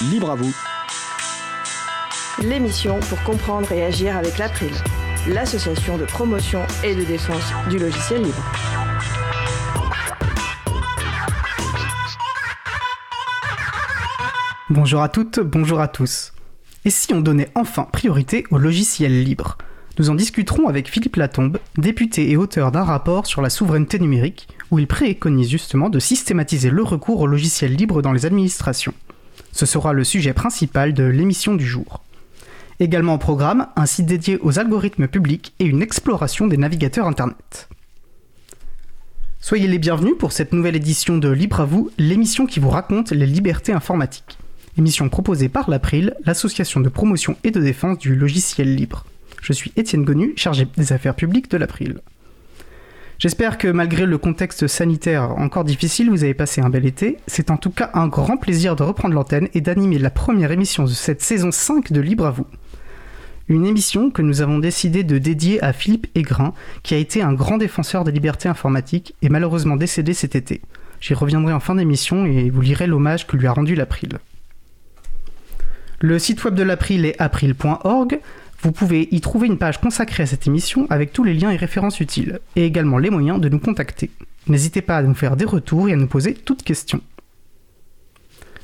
Libre à vous. L'émission pour comprendre et agir avec l'April, l'association de promotion et de défense du logiciel libre. Bonjour à toutes, bonjour à tous. Et si on donnait enfin priorité au logiciel libre? Nous en discuterons avec Philippe Latombe, député et auteur d'un rapport sur la souveraineté numérique, où il préconise justement de systématiser le recours au logiciel libre dans les administrations. Ce sera le sujet principal de l'émission du jour. Également au programme, un site dédié aux algorithmes publics et une exploration des navigateurs Internet. Soyez les bienvenus pour cette nouvelle édition de Libre à vous, l'émission qui vous raconte les libertés informatiques. Émission proposée par l'April, l'association de promotion et de défense du logiciel libre. Je suis Étienne Gonu, chargé des affaires publiques de l'April. J'espère que malgré le contexte sanitaire encore difficile, vous avez passé un bel été. C'est en tout cas un grand plaisir de reprendre l'antenne et d'animer la première émission de cette saison 5 de Libre à vous. Une émission que nous avons décidé de dédier à Philippe Aigrin, qui a été un grand défenseur des libertés informatiques et malheureusement décédé cet été. J'y reviendrai en fin d'émission et vous lirez l'hommage que lui a rendu l'April. Le site web de l'April est april.org. Vous pouvez y trouver une page consacrée à cette émission avec tous les liens et références utiles, et également les moyens de nous contacter. N'hésitez pas à nous faire des retours et à nous poser toutes questions.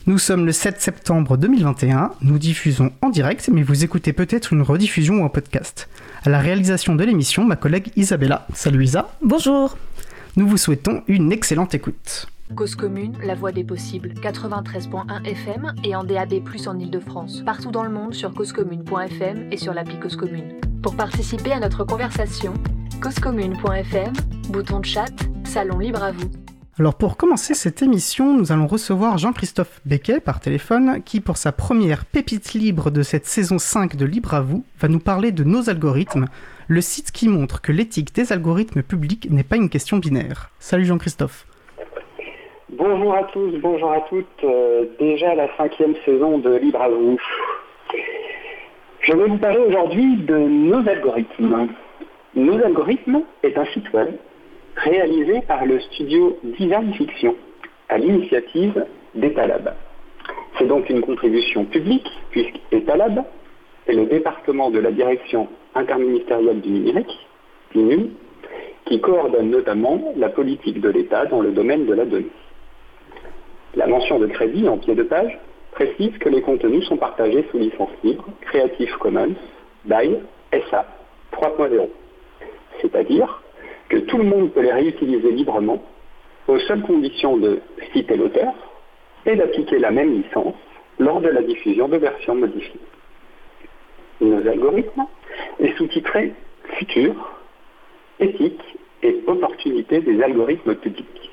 Nous sommes le 7 septembre 2021, nous diffusons en direct, mais vous écoutez peut-être une rediffusion ou un podcast. À la réalisation de l'émission, ma collègue Isabella. Salut Isa. Bonjour. Nous vous souhaitons une excellente écoute. Cause commune, la voix des possibles, 93.1 FM et en DAB+, en Ile-de-France. Partout dans le monde sur causecommune.fm et sur l'appli Cause Commune. Pour participer à notre conversation, causecommune.fm, bouton de chat, salon libre à vous. Alors pour commencer cette émission, nous allons recevoir Jean-Christophe Becquet par téléphone qui pour sa première pépite libre de cette saison 5 de Libre à vous va nous parler de nos algorithmes, le site qui montre que l'éthique des algorithmes publics n'est pas une question binaire. Salut Jean-Christophe. Bonjour à tous, bonjour à toutes. Euh, déjà la cinquième saison de Libre à vous. Je vais vous parler aujourd'hui de nos algorithmes. Nos algorithmes est un site web réalisé par le studio Design Fiction à l'initiative d'Etalab. C'est donc une contribution publique puisqu'Etalab est le département de la direction interministérielle du numérique, qui coordonne notamment la politique de l'État dans le domaine de la donnée. La mention de crédit en pied de page précise que les contenus sont partagés sous licence libre Creative Commons by SA 3.0, c'est-à-dire que tout le monde peut les réutiliser librement aux seules conditions de citer l'auteur et d'appliquer la même licence lors de la diffusion de versions modifiées. Nos algorithmes est sous-titré Futur, éthique et opportunité des algorithmes publics.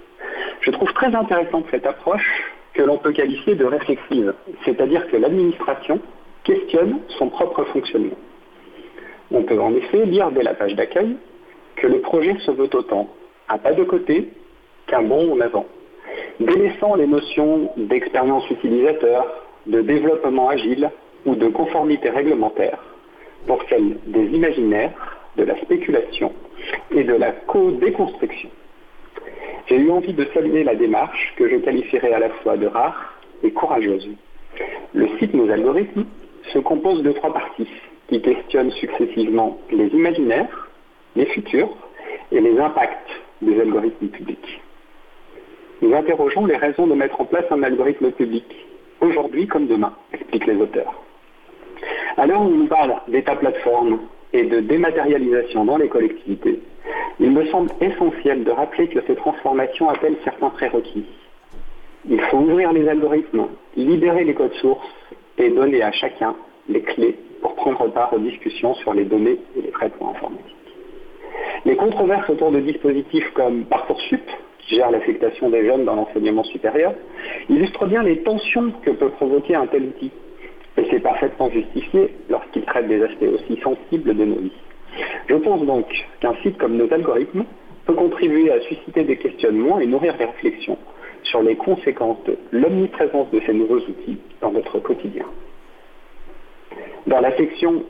Je trouve très intéressante cette approche que l'on peut qualifier de réflexive, c'est-à-dire que l'administration questionne son propre fonctionnement. On peut en effet lire dès la page d'accueil que le projet se veut autant un pas de côté qu'un bond en avant, délaissant les notions d'expérience utilisateur, de développement agile ou de conformité réglementaire pour celle des imaginaires, de la spéculation et de la co-déconstruction. J'ai eu envie de saluer la démarche que je qualifierais à la fois de rare et courageuse. Le site Nos algorithmes se compose de trois parties qui questionnent successivement les imaginaires, les futurs et les impacts des algorithmes publics. Nous interrogeons les raisons de mettre en place un algorithme public, aujourd'hui comme demain, expliquent les auteurs. Alors on nous parle d'État plateforme et de dématérialisation dans les collectivités, il me semble essentiel de rappeler que ces transformations appellent certains prérequis. Il faut ouvrir les algorithmes, libérer les codes sources et donner à chacun les clés pour prendre part aux discussions sur les données et les traitements informatiques. Les controverses autour de dispositifs comme Parcoursup, qui gère l'affectation des jeunes dans l'enseignement supérieur, illustrent bien les tensions que peut provoquer un tel outil. Et c'est parfaitement justifié lorsqu'il traite des aspects aussi sensibles de nos vies. Je pense donc qu'un site comme nos algorithmes peut contribuer à susciter des questionnements et nourrir des réflexions sur les conséquences de l'omniprésence de ces nouveaux outils dans notre quotidien. Dans la section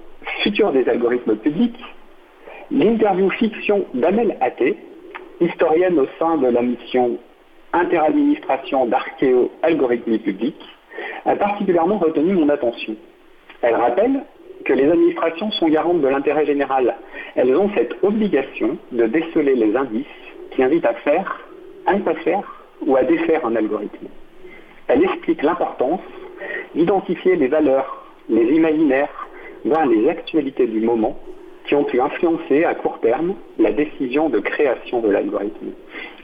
Futur des algorithmes publics, l'interview fiction d'Amel Athé, historienne au sein de la mission Interadministration d'archéo-algorithmie publique, a particulièrement retenu mon attention. Elle rappelle que les administrations sont garantes de l'intérêt général. Elles ont cette obligation de déceler les indices qui invitent à faire, à ne pas faire ou à défaire un algorithme. Elle explique l'importance d'identifier les valeurs, les imaginaires, voire les actualités du moment qui ont pu influencer à court terme la décision de création de l'algorithme.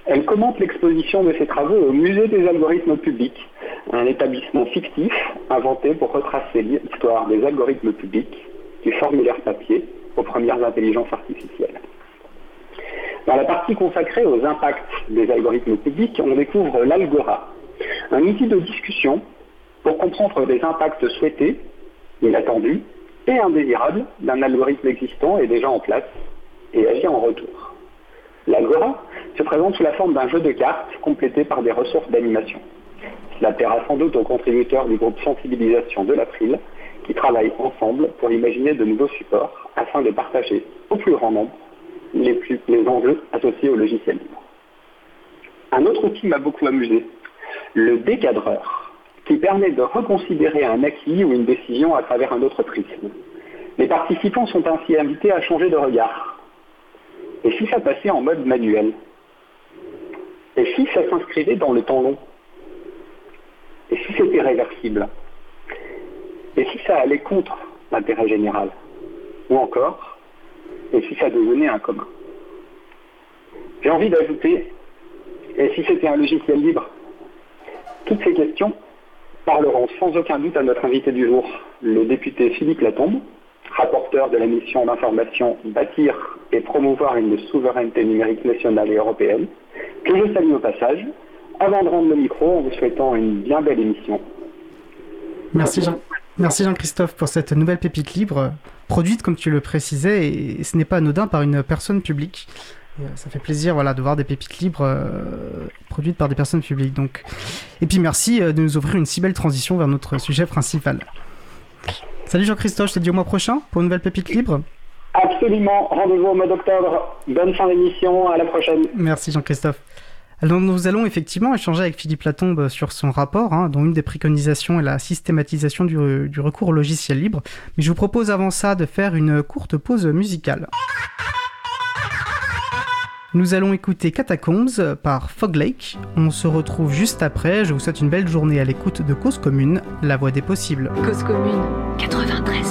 Elle commente l'exposition de ses travaux au Musée des algorithmes publics, un établissement fictif inventé pour retracer l'histoire des algorithmes publics, du formulaire papier aux premières intelligences artificielles. Dans la partie consacrée aux impacts des algorithmes publics, on découvre l'Algora, un outil de discussion pour comprendre les impacts souhaités, inattendus et indésirables d'un algorithme existant et déjà en place et agir en retour. L'Algora se présente sous la forme d'un jeu de cartes complété par des ressources d'animation. Cela plaira sans doute aux contributeurs du groupe Sensibilisation de l'April qui travaillent ensemble pour imaginer de nouveaux supports afin de partager au plus grand nombre les, les enjeux associés au logiciel libre. Un autre outil m'a beaucoup amusé, le décadreur, qui permet de reconsidérer un acquis ou une décision à travers un autre prisme. Les participants sont ainsi invités à changer de regard. Et si ça passait en mode manuel Et si ça s'inscrivait dans le temps long Et si c'était réversible Et si ça allait contre l'intérêt général Ou encore, et si ça devenait un commun J'ai envie d'ajouter, et si c'était un logiciel libre Toutes ces questions parleront sans aucun doute à notre invité du jour, le député Philippe Latombe, rapporteur de la mission d'information Bâtir et promouvoir une souveraineté numérique nationale et européenne, que je salue au passage, avant de rendre le micro en vous souhaitant une bien belle émission. Merci Jean. Merci Jean-Christophe pour cette nouvelle pépite libre, produite comme tu le précisais, et ce n'est pas anodin par une personne publique. Et ça fait plaisir voilà, de voir des pépites libres euh, produites par des personnes publiques. Donc. Et puis merci de nous offrir une si belle transition vers notre sujet principal. Salut Jean-Christophe, je te dis au mois prochain pour une nouvelle pépite libre. Absolument, rendez-vous au mois d'octobre. Bonne fin d'émission, à la prochaine. Merci Jean-Christophe. Alors nous allons effectivement échanger avec Philippe Latombe sur son rapport, hein, dont une des préconisations est la systématisation du, du recours au logiciel libre. Mais je vous propose avant ça de faire une courte pause musicale. Nous allons écouter Catacombs par Fog Lake. On se retrouve juste après. Je vous souhaite une belle journée à l'écoute de Cause Commune, la voix des possibles. Cause Commune 93.1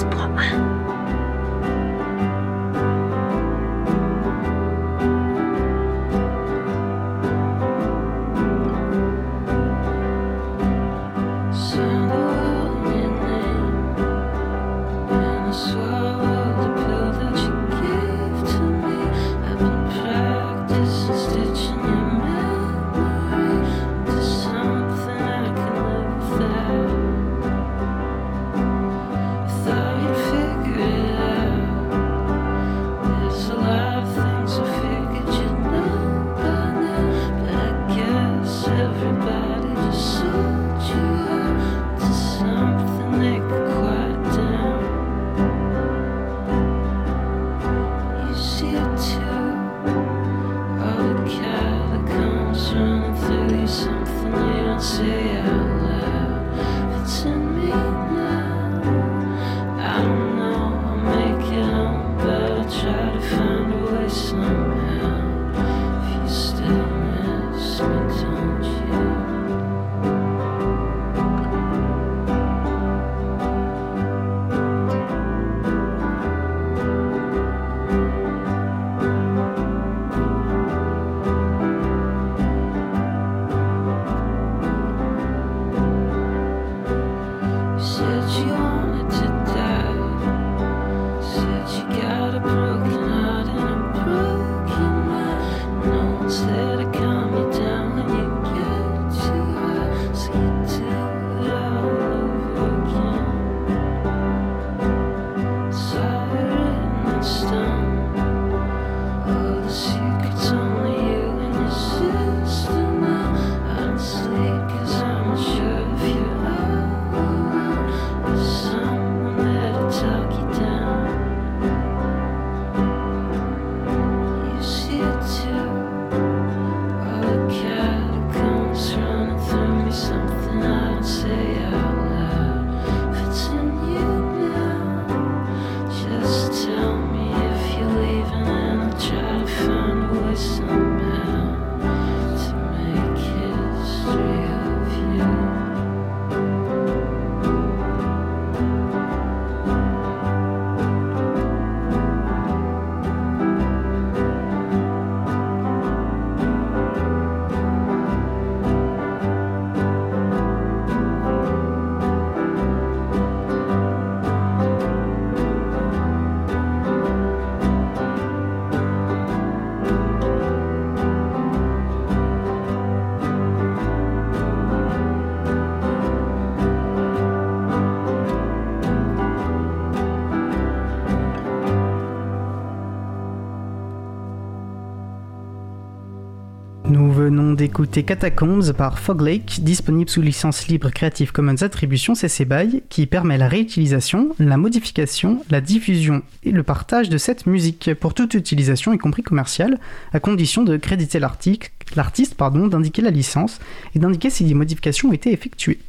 d'écouter Catacombs par Fog Lake, disponible sous licence libre Creative Commons Attribution CC BY, qui permet la réutilisation, la modification, la diffusion et le partage de cette musique pour toute utilisation, y compris commerciale, à condition de créditer l'artiste, d'indiquer la licence et d'indiquer si des modifications ont été effectuées.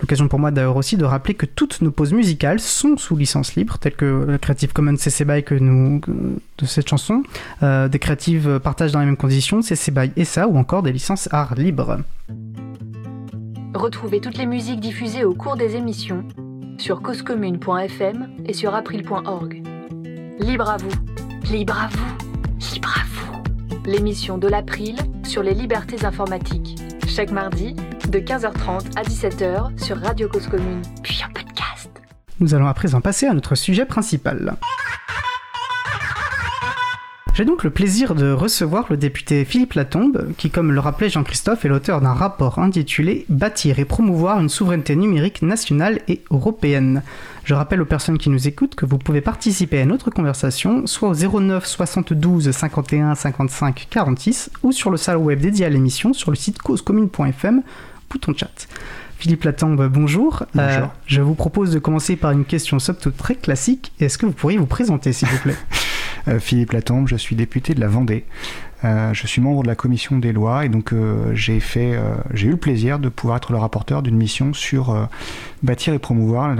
L'occasion pour moi d'ailleurs aussi de rappeler que toutes nos pauses musicales sont sous licence libre, telles que la Creative Commons CC BY que nous, de cette chanson, euh, des Creatives partagent dans les mêmes conditions, CC BY et ça, ou encore des licences art libre. Retrouvez toutes les musiques diffusées au cours des émissions sur causecommune.fm et sur april.org. Libre à vous, libre à vous, libre à vous. L'émission de l'April sur les libertés informatiques. Chaque mardi de 15h30 à 17h sur Radio Cause Commune, puis en podcast. Nous allons à présent passer à notre sujet principal. J'ai donc le plaisir de recevoir le député Philippe Latombe, qui, comme le rappelait Jean-Christophe, est l'auteur d'un rapport intitulé Bâtir et promouvoir une souveraineté numérique nationale et européenne. Je rappelle aux personnes qui nous écoutent que vous pouvez participer à notre conversation soit au 09 72 51 55 46 ou sur le salon web dédié à l'émission sur le site causecommune.fm bouton chat. Philippe Latombe, bonjour. bonjour. Euh, je vous propose de commencer par une question somme très classique. Est-ce que vous pourriez vous présenter, s'il vous plaît? Philippe Latombe, je suis député de la Vendée. Euh, je suis membre de la commission des lois et donc j'ai fait, j'ai eu le plaisir de pouvoir être le rapporteur d'une mission sur bâtir et promouvoir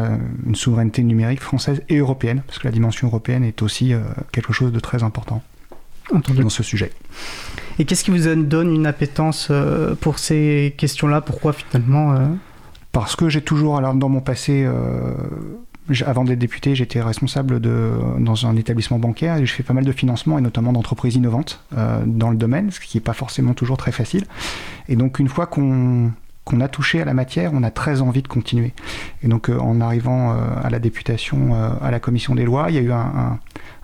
une souveraineté numérique française et européenne, parce que la dimension européenne est aussi quelque chose de très important dans ce sujet. Et qu'est-ce qui vous donne une appétence euh, pour ces questions-là? Pourquoi finalement euh? Parce que j'ai toujours, alors dans mon passé, euh, avant d'être député, j'étais responsable de, dans un établissement bancaire et je fais pas mal de financement et notamment d'entreprises innovantes dans le domaine, ce qui n'est pas forcément toujours très facile. Et donc une fois qu'on a touché à la matière, on a très envie de continuer. Et donc en arrivant à la députation, à la commission des lois, il y a eu un,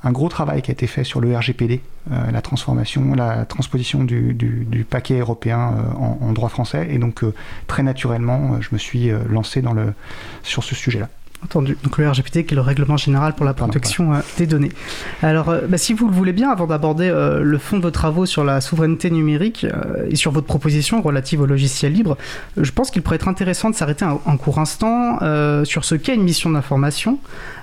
un gros travail qui a été fait sur le RGPD, euh, la transformation, la transposition du, paquet européen euh, en, droit français. Et donc, euh, très naturellement, je me suis lancé dans le, sur ce sujet-là. Entendu. Donc le RGPD qui est le règlement général pour la protection des données. Alors, bah, si vous le voulez bien, avant d'aborder le fond de vos travaux sur la souveraineté numérique et sur votre proposition relative au logiciel libre, je pense qu'il pourrait être intéressant de s'arrêter un, un, court instant sur ce qu'est une mission d'information,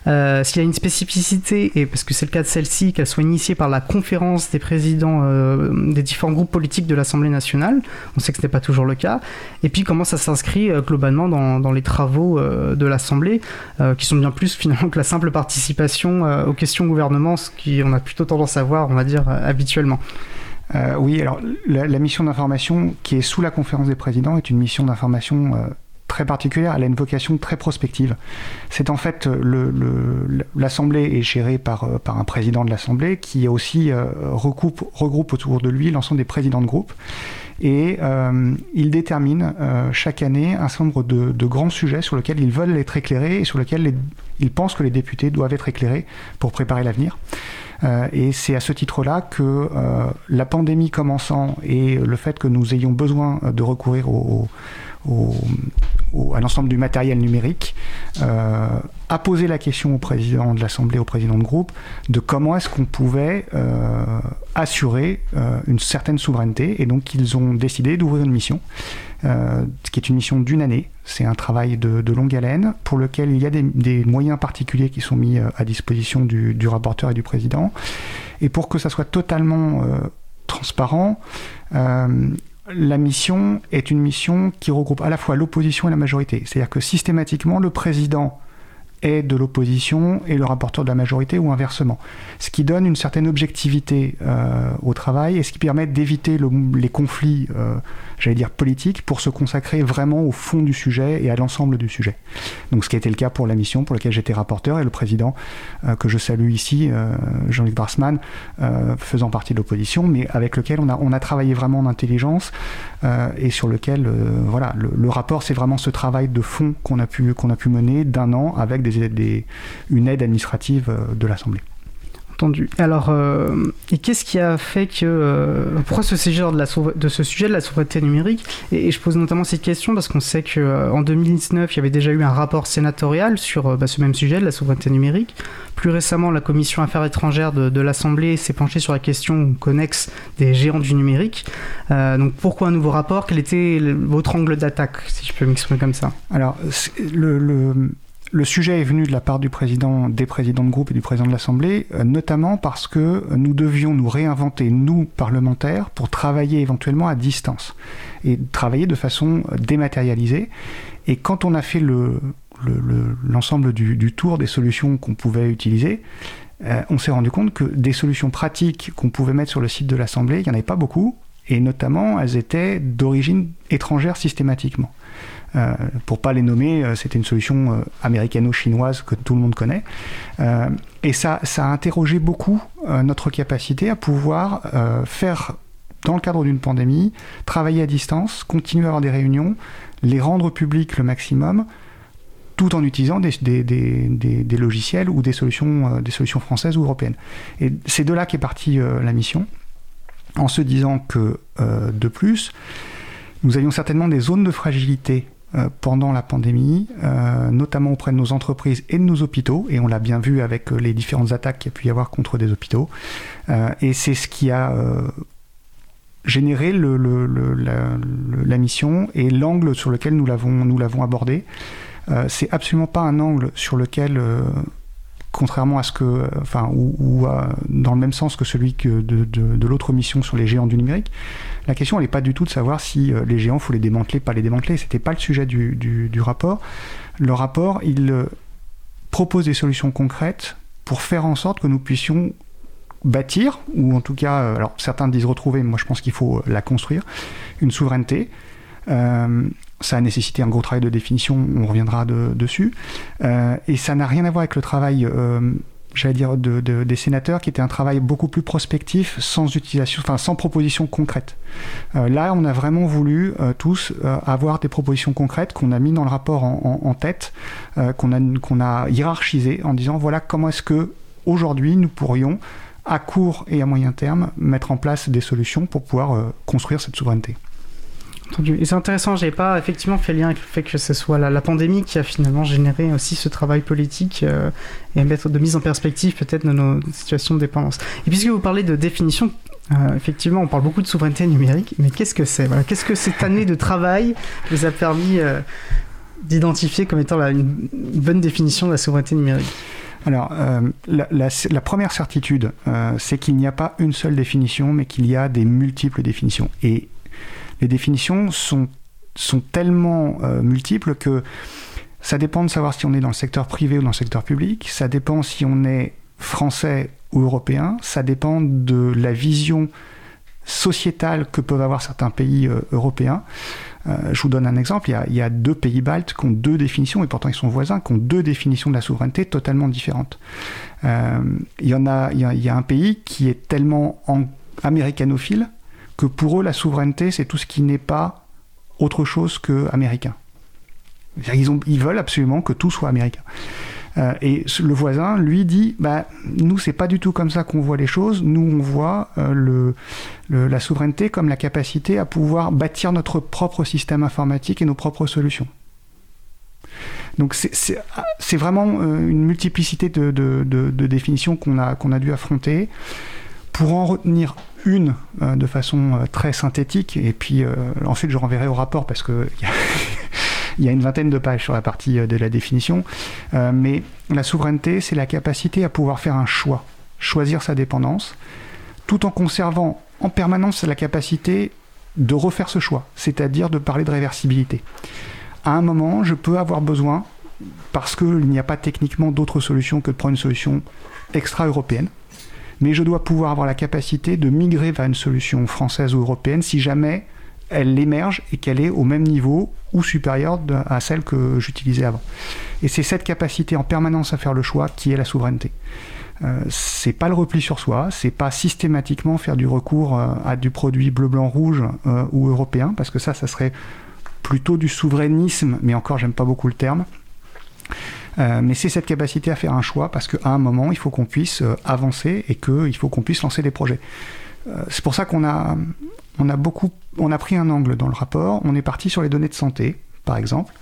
euh, s'il y a une spécificité, et parce que c'est le cas de celle-ci, qu'elle soit initiée par la conférence des présidents euh, des différents groupes politiques de l'Assemblée nationale, on sait que ce n'est pas toujours le cas, et puis comment ça s'inscrit euh, globalement dans, dans, les travaux de l'Assemblée, qui sont bien plus finalement que la simple participation aux questions gouvernement, ce qu'on a plutôt tendance à voir, on va dire, habituellement. oui, alors la, la mission d'information qui est sous la conférence des présidents est une mission d'information très particulière, elle a une vocation très prospective. C'est en fait l'Assemblée est gérée par, euh, par un président de l'Assemblée qui aussi euh, regroupe autour de lui l'ensemble des présidents de groupe. Et euh, il détermine chaque année un certain nombre de, grands sujets sur lesquels ils veulent être éclairés et sur lesquels ils pensent que les députés doivent être éclairés pour préparer l'avenir. et c'est à ce titre-là que la pandémie commençant et le fait que nous ayons besoin de recourir au à l'ensemble du matériel numérique, euh, a posé la question au président de l'Assemblée, au président de groupe, de comment est-ce qu'on pouvait euh, assurer euh, une certaine souveraineté. Et donc ils ont décidé d'ouvrir une mission, qui est une mission d'une année. C'est un travail de, longue haleine pour lequel il y a des, moyens particuliers qui sont mis à disposition du, rapporteur et du président. Et pour que ça soit totalement transparent, la mission est une mission qui regroupe à la fois l'opposition et la majorité. C'est-à-dire que systématiquement, le président est de l'opposition et le rapporteur de la majorité ou inversement. Ce qui donne une certaine objectivité euh, au travail et ce qui permet d'éviter les conflits euh, j'allais dire politique, pour se consacrer vraiment au fond du sujet et à l'ensemble du sujet. Donc ce qui a été le cas pour la mission pour laquelle j'étais rapporteur et le président euh, que je salue ici, euh, Jean-Luc Brassman, euh, faisant partie de l'opposition, mais avec lequel on a, on a travaillé vraiment en intelligence et sur lequel voilà, le, rapport c'est vraiment ce travail de fond qu'on a pu, qu'on a pu mener d'un an avec des, des, une aide administrative de l'Assemblée. Alors, euh, et qu'est-ce qui a fait que. Euh, pourquoi ce sujet de, ce sujet de la souveraineté numérique et, je pose notamment cette question parce qu'on sait qu'en euh, 2019, il y avait déjà eu un rapport sénatorial sur bah, ce même sujet de la souveraineté numérique. Plus récemment, la commission Affaires étrangères de, l'Assemblée s'est penchée sur la question connexe des géants du numérique. donc, pourquoi un nouveau rapport? Quel était votre angle d'attaque, si je peux m'exprimer comme ça? Alors, le le sujet est venu de la part du président, des présidents de groupe et du président de l'Assemblée, euh, notamment parce que nous devions nous réinventer, nous, parlementaires, pour travailler éventuellement à distance et travailler de façon euh, dématérialisée. Et quand on a fait l'ensemble le, du, tour des solutions qu'on pouvait utiliser, euh, on s'est rendu compte que des solutions pratiques qu'on pouvait mettre sur le site de l'Assemblée, il n'y en avait pas beaucoup, et notamment elles étaient d'origine étrangère systématiquement. Euh, pour pas les nommer, euh, c'était une solution euh, américano-chinoise que tout le monde connaît. et ça, ça a interrogé beaucoup notre capacité à pouvoir faire, dans le cadre d'une pandémie, travailler à distance, continuer à avoir des réunions, les rendre publiques le maximum, tout en utilisant des, logiciels ou des solutions, des solutions françaises ou européennes. Et c'est de là qu'est partie la mission, en se disant que, de plus, nous avions certainement des zones de fragilité euh, pendant la pandémie, euh, notamment auprès de nos entreprises et de nos hôpitaux, et on l'a bien vu avec euh, les différentes attaques qu'il y a pu y avoir contre des hôpitaux. et c'est ce qui a généré la, mission et l'angle sur lequel nous l'avons abordé. c'est absolument pas un angle sur lequel contrairement à ce que, enfin, ou, dans le même sens que celui que de, de, l'autre mission sur les géants du numérique, la question n'est pas du tout de savoir si euh, les géants faut les démanteler, pas les démanteler. C'était pas le sujet du, du, rapport. Le rapport, il euh, propose des solutions concrètes pour faire en sorte que nous puissions bâtir, ou en tout cas, euh, alors certains disent retrouver, mais moi je pense qu'il faut la construire, une souveraineté. Ça a nécessité un gros travail de définition, on reviendra dessus. Euh, et ça n'a rien à voir avec le travail, euh, j'allais dire, de, des sénateurs, qui était un travail beaucoup plus prospectif, sans utilisation, enfin sans proposition concrète. Euh, là, on a vraiment voulu tous avoir des propositions concrètes qu'on a mis dans le rapport en, tête, qu'on a, qu'on a hiérarchisé en disant voilà comment est-ce que aujourd'hui nous pourrions à court et à moyen terme mettre en place des solutions pour pouvoir construire cette souveraineté. Et c'est intéressant, j'ai pas effectivement fait lien avec le fait que ce soit la, pandémie qui a finalement généré aussi ce travail politique euh, et mettre de mise en perspective peut-être de nos situations de dépendance. Et puisque vous parlez de définition, euh, effectivement, on parle beaucoup de souveraineté numérique, mais qu'est-ce que c'est? Qu'est-ce que cette année de travail vous a permis euh, d'identifier comme étant une, bonne définition de la souveraineté numérique? Alors, la, première certitude, c'est qu'il n'y a pas une seule définition, mais qu'il y a des multiples définitions. Et les définitions sont, sont tellement euh, multiples que ça dépend de savoir si on est dans le secteur privé ou dans le secteur public, ça dépend si on est français ou européen, ça dépend de la vision sociétale que peuvent avoir certains pays euh, européens. Euh, je vous donne un exemple, il y, a, deux pays baltes qui ont deux définitions, et pourtant ils sont voisins, qui ont deux définitions de la souveraineté totalement différentes. il, y en a, il, y a, un pays qui est tellement en, américanophile que pour eux, la souveraineté, c'est tout ce qui n'est pas autre chose que américain. Ils, veulent absolument que tout soit américain. Euh, et le voisin, lui, dit bah, Nous, c'est pas du tout comme ça qu'on voit les choses. Nous, on voit euh, la souveraineté comme la capacité à pouvoir bâtir notre propre système informatique et nos propres solutions. Donc, c'est vraiment euh, une multiplicité de définitions qu'on a, qu'on a dû affronter. Pour en retenir une euh, de façon euh, très synthétique, et puis euh, ensuite je renverrai au rapport parce que il y a une vingtaine de pages sur la partie de la définition, mais la souveraineté, c'est la capacité à pouvoir faire un choix, choisir sa dépendance, tout en conservant en permanence la capacité de refaire ce choix, c'est-à-dire de parler de réversibilité. À un moment, je peux avoir besoin, parce qu'il n'y a pas techniquement d'autre solution que de prendre une solution extra-européenne, mais je dois pouvoir avoir la capacité de migrer vers une solution française ou européenne si jamais elle émerge et qu'elle est au même niveau ou supérieure à celle que j'utilisais avant. Et c'est cette capacité en permanence à faire le choix qui est la souveraineté. Euh, c'est pas le repli sur soi, c'est pas systématiquement faire du recours euh, à du produit bleu, blanc, rouge euh, ou européen, parce que ça, ça serait plutôt du souverainisme, mais encore, j'aime pas beaucoup le terme. Mais c'est cette capacité à faire un choix parce qu'à un moment, il faut qu'on puisse avancer et qu'il faut qu'on puisse lancer des projets. c'est pour ça qu'on a, on a beaucoup, on a pris un angle dans le rapport. On est parti sur les données de santé, par exemple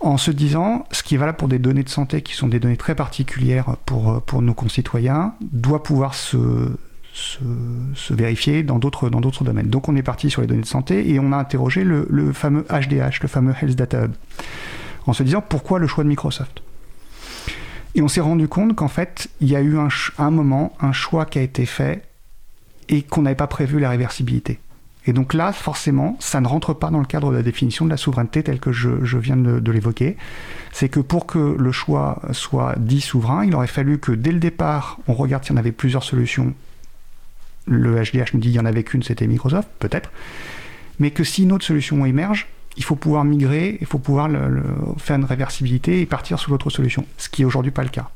en se disant ce qui est valable pour des données de santé qui sont des données très particulières pour, pour nos concitoyens doit pouvoir se, se, vérifier dans d'autres, dans d'autres domaines. Donc on est parti sur les données de santé et on a interrogé le fameux HDH, le fameux Health Data Hub, en se disant pourquoi le choix de Microsoft? Et on s'est rendu compte qu'en fait, il y a eu un, moment, un choix qui a été fait et qu'on n'avait pas prévu la réversibilité. Et donc là, forcément, ça ne rentre pas dans le cadre de la définition de la souveraineté telle que je, viens de, l'évoquer. C'est que pour que le choix soit dit souverain, il aurait fallu que dès le départ, on regarde s'il y en avait plusieurs solutions. Le HDH nous dit qu'il n'y en avait qu'une, c'était Microsoft, peut-être. Mais que si une autre solution émerge, il faut pouvoir migrer, il faut pouvoir faire une réversibilité et partir sur l'autre solution, ce qui est aujourd'hui pas le cas.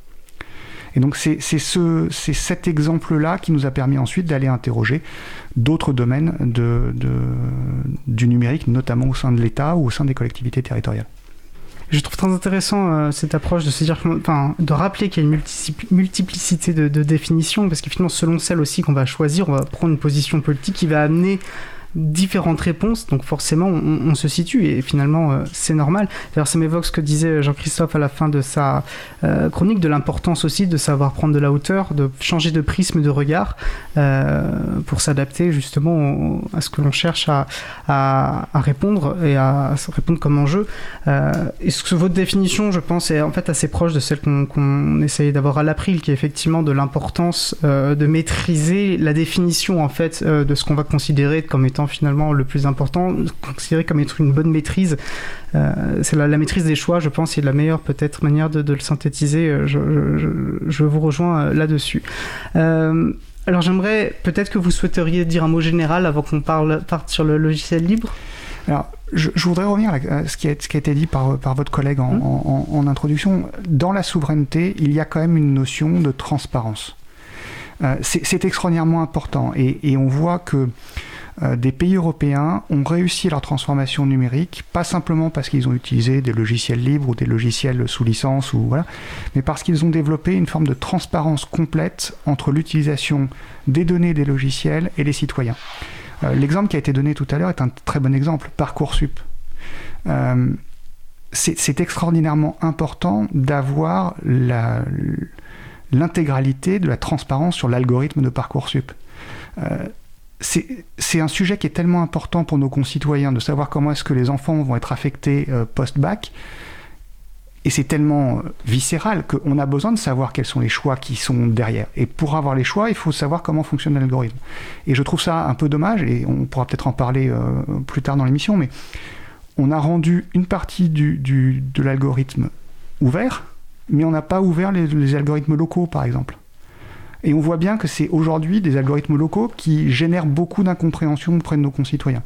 Et donc c'est ce, cet exemple-là qui nous a permis ensuite d'aller interroger d'autres domaines du numérique, notamment au sein de l'État ou au sein des collectivités territoriales. Je trouve très intéressant euh, cette approche de se dire, de rappeler qu'il y a une multiplicité de, de définitions, parce que finalement, selon celle aussi qu'on va choisir, on va prendre une position politique qui va amener différentes réponses, donc forcément on, se situe et finalement euh, c'est normal. D'ailleurs ça m'évoque ce que disait Jean-Christophe à la fin de sa euh, chronique, de l'importance aussi de savoir prendre de la hauteur, de changer de prisme de regard euh, pour s'adapter justement à ce que l'on cherche à, répondre et à, répondre comme enjeu. et ce que votre définition, je pense, est en fait assez proche de celle qu'on qu essayait d'avoir à l'April, qui est effectivement de l'importance de maîtriser la définition en fait de ce qu'on va considérer comme étant finalement le plus important, considéré comme être une bonne maîtrise. Euh, c'est la, maîtrise des choix, je pense, et la meilleure peut-être manière de, le synthétiser. Euh, je, vous rejoins euh, là-dessus. alors j'aimerais peut-être que vous souhaiteriez dire un mot général avant qu'on parle parte sur le logiciel libre. Alors, je, voudrais revenir à ce qui, a, ce qui a été dit par, par votre collègue en, hum. en, introduction. Dans la souveraineté, il y a quand même une notion de transparence. c'est extraordinairement important et, et, on voit que des pays européens ont réussi leur transformation numérique, pas simplement parce qu'ils ont utilisé des logiciels libres ou des logiciels sous licence, ou, voilà, mais parce qu'ils ont développé une forme de transparence complète entre l'utilisation des données des logiciels et les citoyens. Euh, l'exemple qui a été donné tout à l'heure est un très bon exemple, Parcoursup. Euh, c'est extraordinairement important d'avoir l'intégralité de la transparence sur l'algorithme de Parcoursup c'est un sujet qui est tellement important pour nos concitoyens de savoir comment est-ce que les enfants vont être affectés euh, post-bac. Et c'est tellement euh, viscéral qu'on a besoin de savoir quels sont les choix qui sont derrière. Et pour avoir les choix, il faut savoir comment fonctionne l'algorithme. Et je trouve ça un peu dommage, et on pourra peut-être en parler euh, plus tard dans l'émission, mais on a rendu une partie du, de l'algorithme ouvert, mais on n'a pas ouvert les algorithmes locaux, par exemple. Et on voit bien que c'est aujourd'hui des algorithmes locaux qui génèrent beaucoup d'incompréhension auprès de nos concitoyens.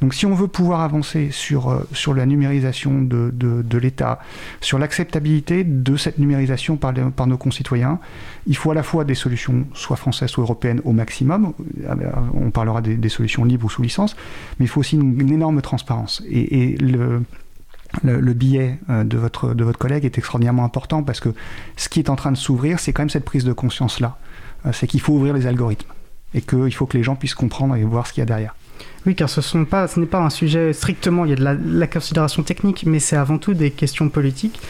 Donc si on veut pouvoir avancer sur, euh, sur la numérisation de, de, l'État, sur l'acceptabilité de cette numérisation par, par nos concitoyens, il faut à la fois des solutions soit françaises soit européennes au maximum, euh, on parlera des, solutions libres ou sous licence, mais il faut aussi une, énorme transparence. Et, le, le, billet euh, de votre, de votre collègue est extraordinairement important parce que ce qui est en train de s'ouvrir, c'est quand même cette prise de conscience-là. Euh, c'est qu'il faut ouvrir les algorithmes et qu'il faut que les gens puissent comprendre et voir ce qu'il y a derrière. Oui, car ce, n'est pas un sujet strictement, il y a de la considération technique, mais c'est avant tout des questions politiques.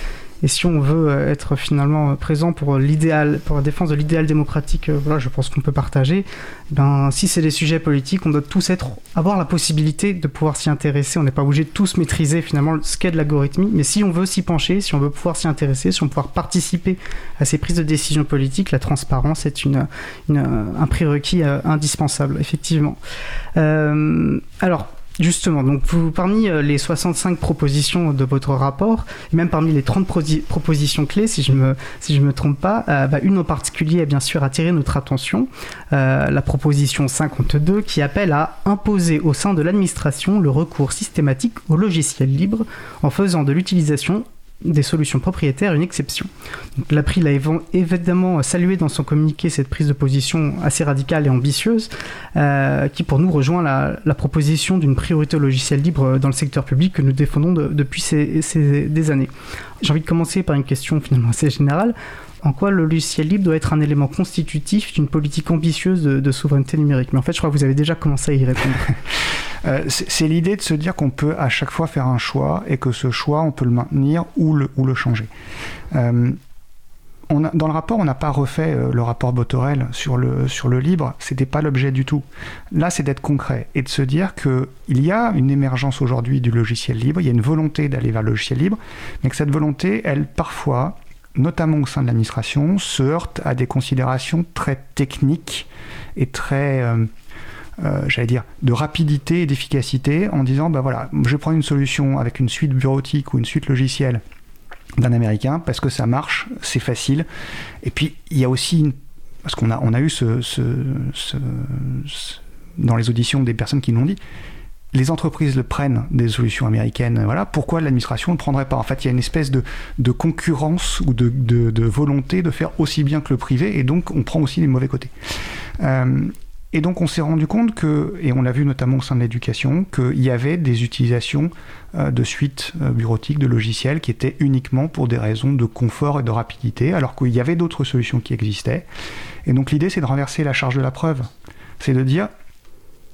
Et si on veut euh, être finalement présent pour l'idéal, pour la défense de l'idéal démocratique, euh, voilà, je pense qu'on peut partager. Ben, si c'est des sujets politiques, on doit tous avoir la possibilité de pouvoir s'y intéresser. On n'est pas obligé de tous maîtriser finalement ce qu'est de l'algorithmie, mais si on veut s'y pencher, si on veut pouvoir s'y intéresser, si on veut pouvoir participer à ces prises de décision politiques, la transparence est une, un prérequis euh, indispensable, effectivement. alors, Justement, donc vous, parmi euh, les 65 propositions de votre rapport, même parmi les 30 propositions clés, si je me, si me trompe pas, euh, bah, une en particulier a bien sûr attiré notre attention, euh, la proposition 52 qui appelle à imposer au sein de l'administration le recours systématique au logiciel libre en faisant de l'utilisation des solutions propriétaires une exception. L'April a évidemment salué dans son communiqué cette prise de position assez radicale et ambitieuse, euh, qui pour nous rejoint la, proposition d'une priorité au logiciel libre dans le secteur public que nous défendons depuis des années. J'ai envie de commencer par une question finalement assez générale en quoi le logiciel libre doit être un élément constitutif d'une politique ambitieuse de, souveraineté numérique. Mais en fait, je crois que vous avez déjà commencé à y répondre. Euh, c'est l'idée de se dire qu'on peut à chaque fois faire un choix et que ce choix, on peut le maintenir ou le, changer. Euh, dans le rapport, on n'a pas refait euh, le rapport Botorel sur le, sur le libre, c'était pas l'objet du tout. Là, c'est d'être concret et de se dire qu'il y a une émergence aujourd'hui du logiciel libre, il y a une volonté d'aller vers le logiciel libre, mais que cette volonté, elle, parfois, notamment au sein de l'administration, se heurte à des considérations très techniques et très, euh, euh, j'allais dire, de rapidité et d'efficacité en disant, bah voilà, je prends une solution avec une suite bureautique ou une suite logicielle d'un américain parce que ça marche, c'est facile. Et puis il y a aussi, parce qu'on a, on a eu ce, dans les auditions des personnes qui l'ont dit, les entreprises le prennent des solutions américaines, voilà, pourquoi l'administration ne prendrait pas? En fait, il y a une espèce de, concurrence ou de, volonté de faire aussi bien que le privé, et donc on prend aussi les mauvais côtés. Euh, et donc on s'est rendu compte que, et on l'a vu notamment au sein de l'éducation, qu'il y avait des utilisations euh, de suites euh, bureautiques, de logiciels qui étaient uniquement pour des raisons de confort et de rapidité, alors qu'il y avait d'autres solutions qui existaient. Et donc l'idée c'est de renverser la charge de la preuve. C'est de dire,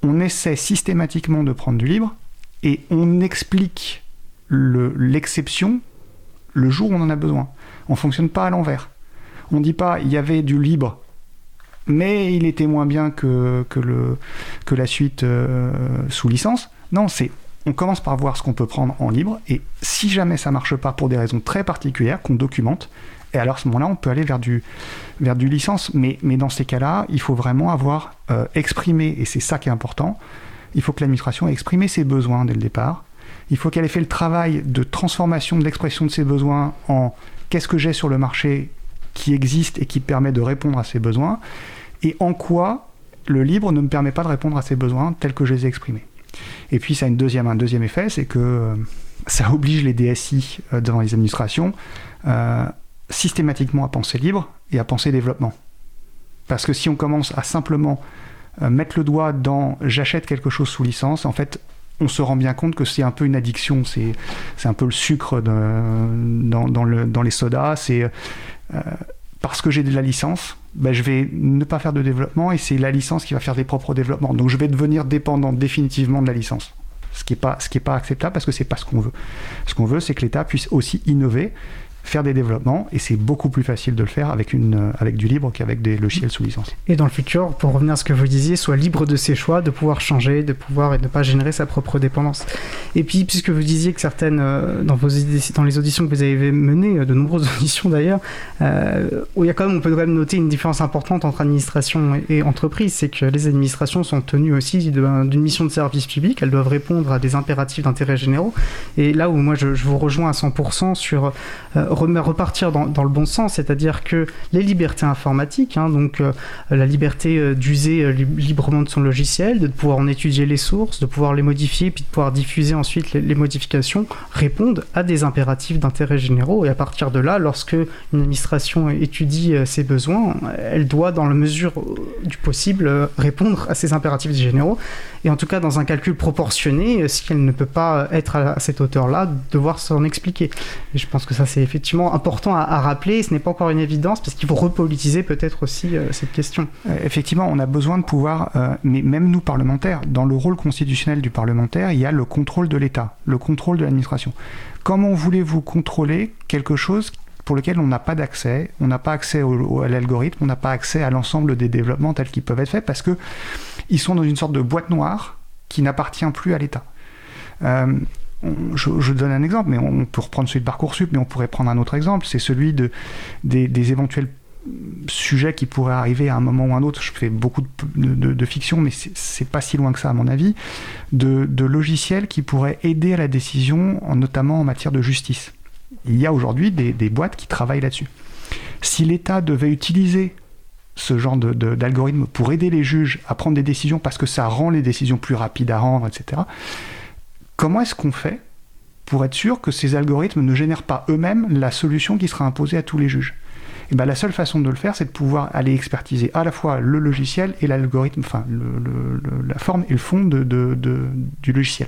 on essaie systématiquement de prendre du libre et on explique l'exception le, jour où on en a besoin. On ne fonctionne pas à l'envers. On ne dit pas il y avait du libre, mais il était moins bien que, la suite euh, sous licence. Non, c'est on commence par voir ce qu'on peut prendre en libre et si jamais ça marche pas pour des raisons très particulières qu'on documente, et alors à ce moment-là, on peut aller vers du, vers du licence. Mais, mais dans ces cas-là, il faut vraiment avoir euh, exprimé, et c'est ça qui est important, il faut que l'administration ait exprimé ses besoins dès le départ. Il faut qu'elle ait fait le travail de transformation de l'expression de ses besoins en qu'est-ce que j'ai sur le marché qui existe et qui permet de répondre à ces besoins, et en quoi le libre ne me permet pas de répondre à ces besoins tels que je les ai exprimés. Et puis ça a une deuxième, un deuxième effet, c'est que euh, ça oblige les DSI euh, devant les administrations systématiquement à penser libre et à penser développement. Parce que si on commence à simplement euh, mettre le doigt dans j'achète quelque chose sous licence, en fait, on se rend bien compte que c'est un peu une addiction, c'est, un peu le sucre dans, dans, dans, les sodas, c'est euh, parce que j'ai de la licence, ben, je vais ne pas faire de développement et c'est la licence qui va faire des propres développements. Donc je vais devenir dépendant définitivement de la licence. Ce qui n'est pas, pas acceptable parce que c'est pas ce qu'on veut. Ce qu'on veut, c'est que l'État puisse aussi innover faire des développements et c'est beaucoup plus facile de le faire avec, une, euh, avec du libre qu'avec des logiciels sous licence. Et dans le futur, pour revenir à ce que vous disiez, soit libre de ses choix, de pouvoir changer, de pouvoir et de ne pas générer sa propre dépendance. Et puis, puisque vous disiez que certaines, euh, dans, vos, dans les auditions que vous avez menées, euh, de nombreuses auditions d'ailleurs, où il y a quand même, on peut quand même noter une différence importante entre administration et, entreprise, c'est que les administrations sont tenues aussi d'une mission de service public, elles doivent répondre à des impératifs d'intérêt généraux. Et là où moi je vous rejoins à 100% sur repartir dans, le bon sens, c'est-à-dire que les libertés informatiques, hein, donc euh, la liberté euh, d'user euh, librement de son logiciel, de pouvoir en étudier les sources, de pouvoir les modifier, puis de pouvoir diffuser ensuite les, modifications, répondent à des impératifs d'intérêt généraux. Et à partir de là, lorsque une administration étudie ses besoins, elle doit, dans la mesure du possible, répondre à ces impératifs généraux. Et en tout cas, dans un calcul proportionné, si elle ne peut pas être à cette hauteur-là, devoir s'en expliquer. Et je pense que ça, c'est effectivement important à, rappeler. Ce n'est pas encore une évidence parce qu'il faut repolitiser peut-être aussi euh, cette question. Euh, effectivement, on a besoin de pouvoir, euh, mais même nous parlementaires, dans le rôle constitutionnel du parlementaire, il y a le contrôle de l'État, le contrôle de l'administration. Comment voulez-vous contrôler quelque chose pour lequel on n'a pas d'accès, on n'a pas accès à l'algorithme, on n'a pas accès à l'ensemble des développements tels qu'ils peuvent être faits parce que ils sont dans une sorte de boîte noire qui n'appartient plus à l'État je, donne un exemple, mais on peut reprendre celui de Parcoursup, mais on pourrait prendre un autre exemple, c'est celui de, des, éventuels sujets qui pourraient arriver à un moment ou un autre. Je fais beaucoup de, fiction, mais c'est pas si loin que ça, à mon avis, de, logiciels qui pourraient aider à la décision, notamment en matière de justice. Il y a aujourd'hui des, boîtes qui travaillent là-dessus. Si l'État devait utiliser ce genre d'algorithme pour aider les juges à prendre des décisions parce que ça rend les décisions plus rapides à rendre, etc. Comment est-ce qu'on fait pour être sûr que ces algorithmes ne génèrent pas eux-mêmes la solution qui sera imposée à tous les juges? Et ben, la seule façon de le faire, c'est de pouvoir aller expertiser à la fois le logiciel et l'algorithme, enfin la forme et le fond de, du logiciel.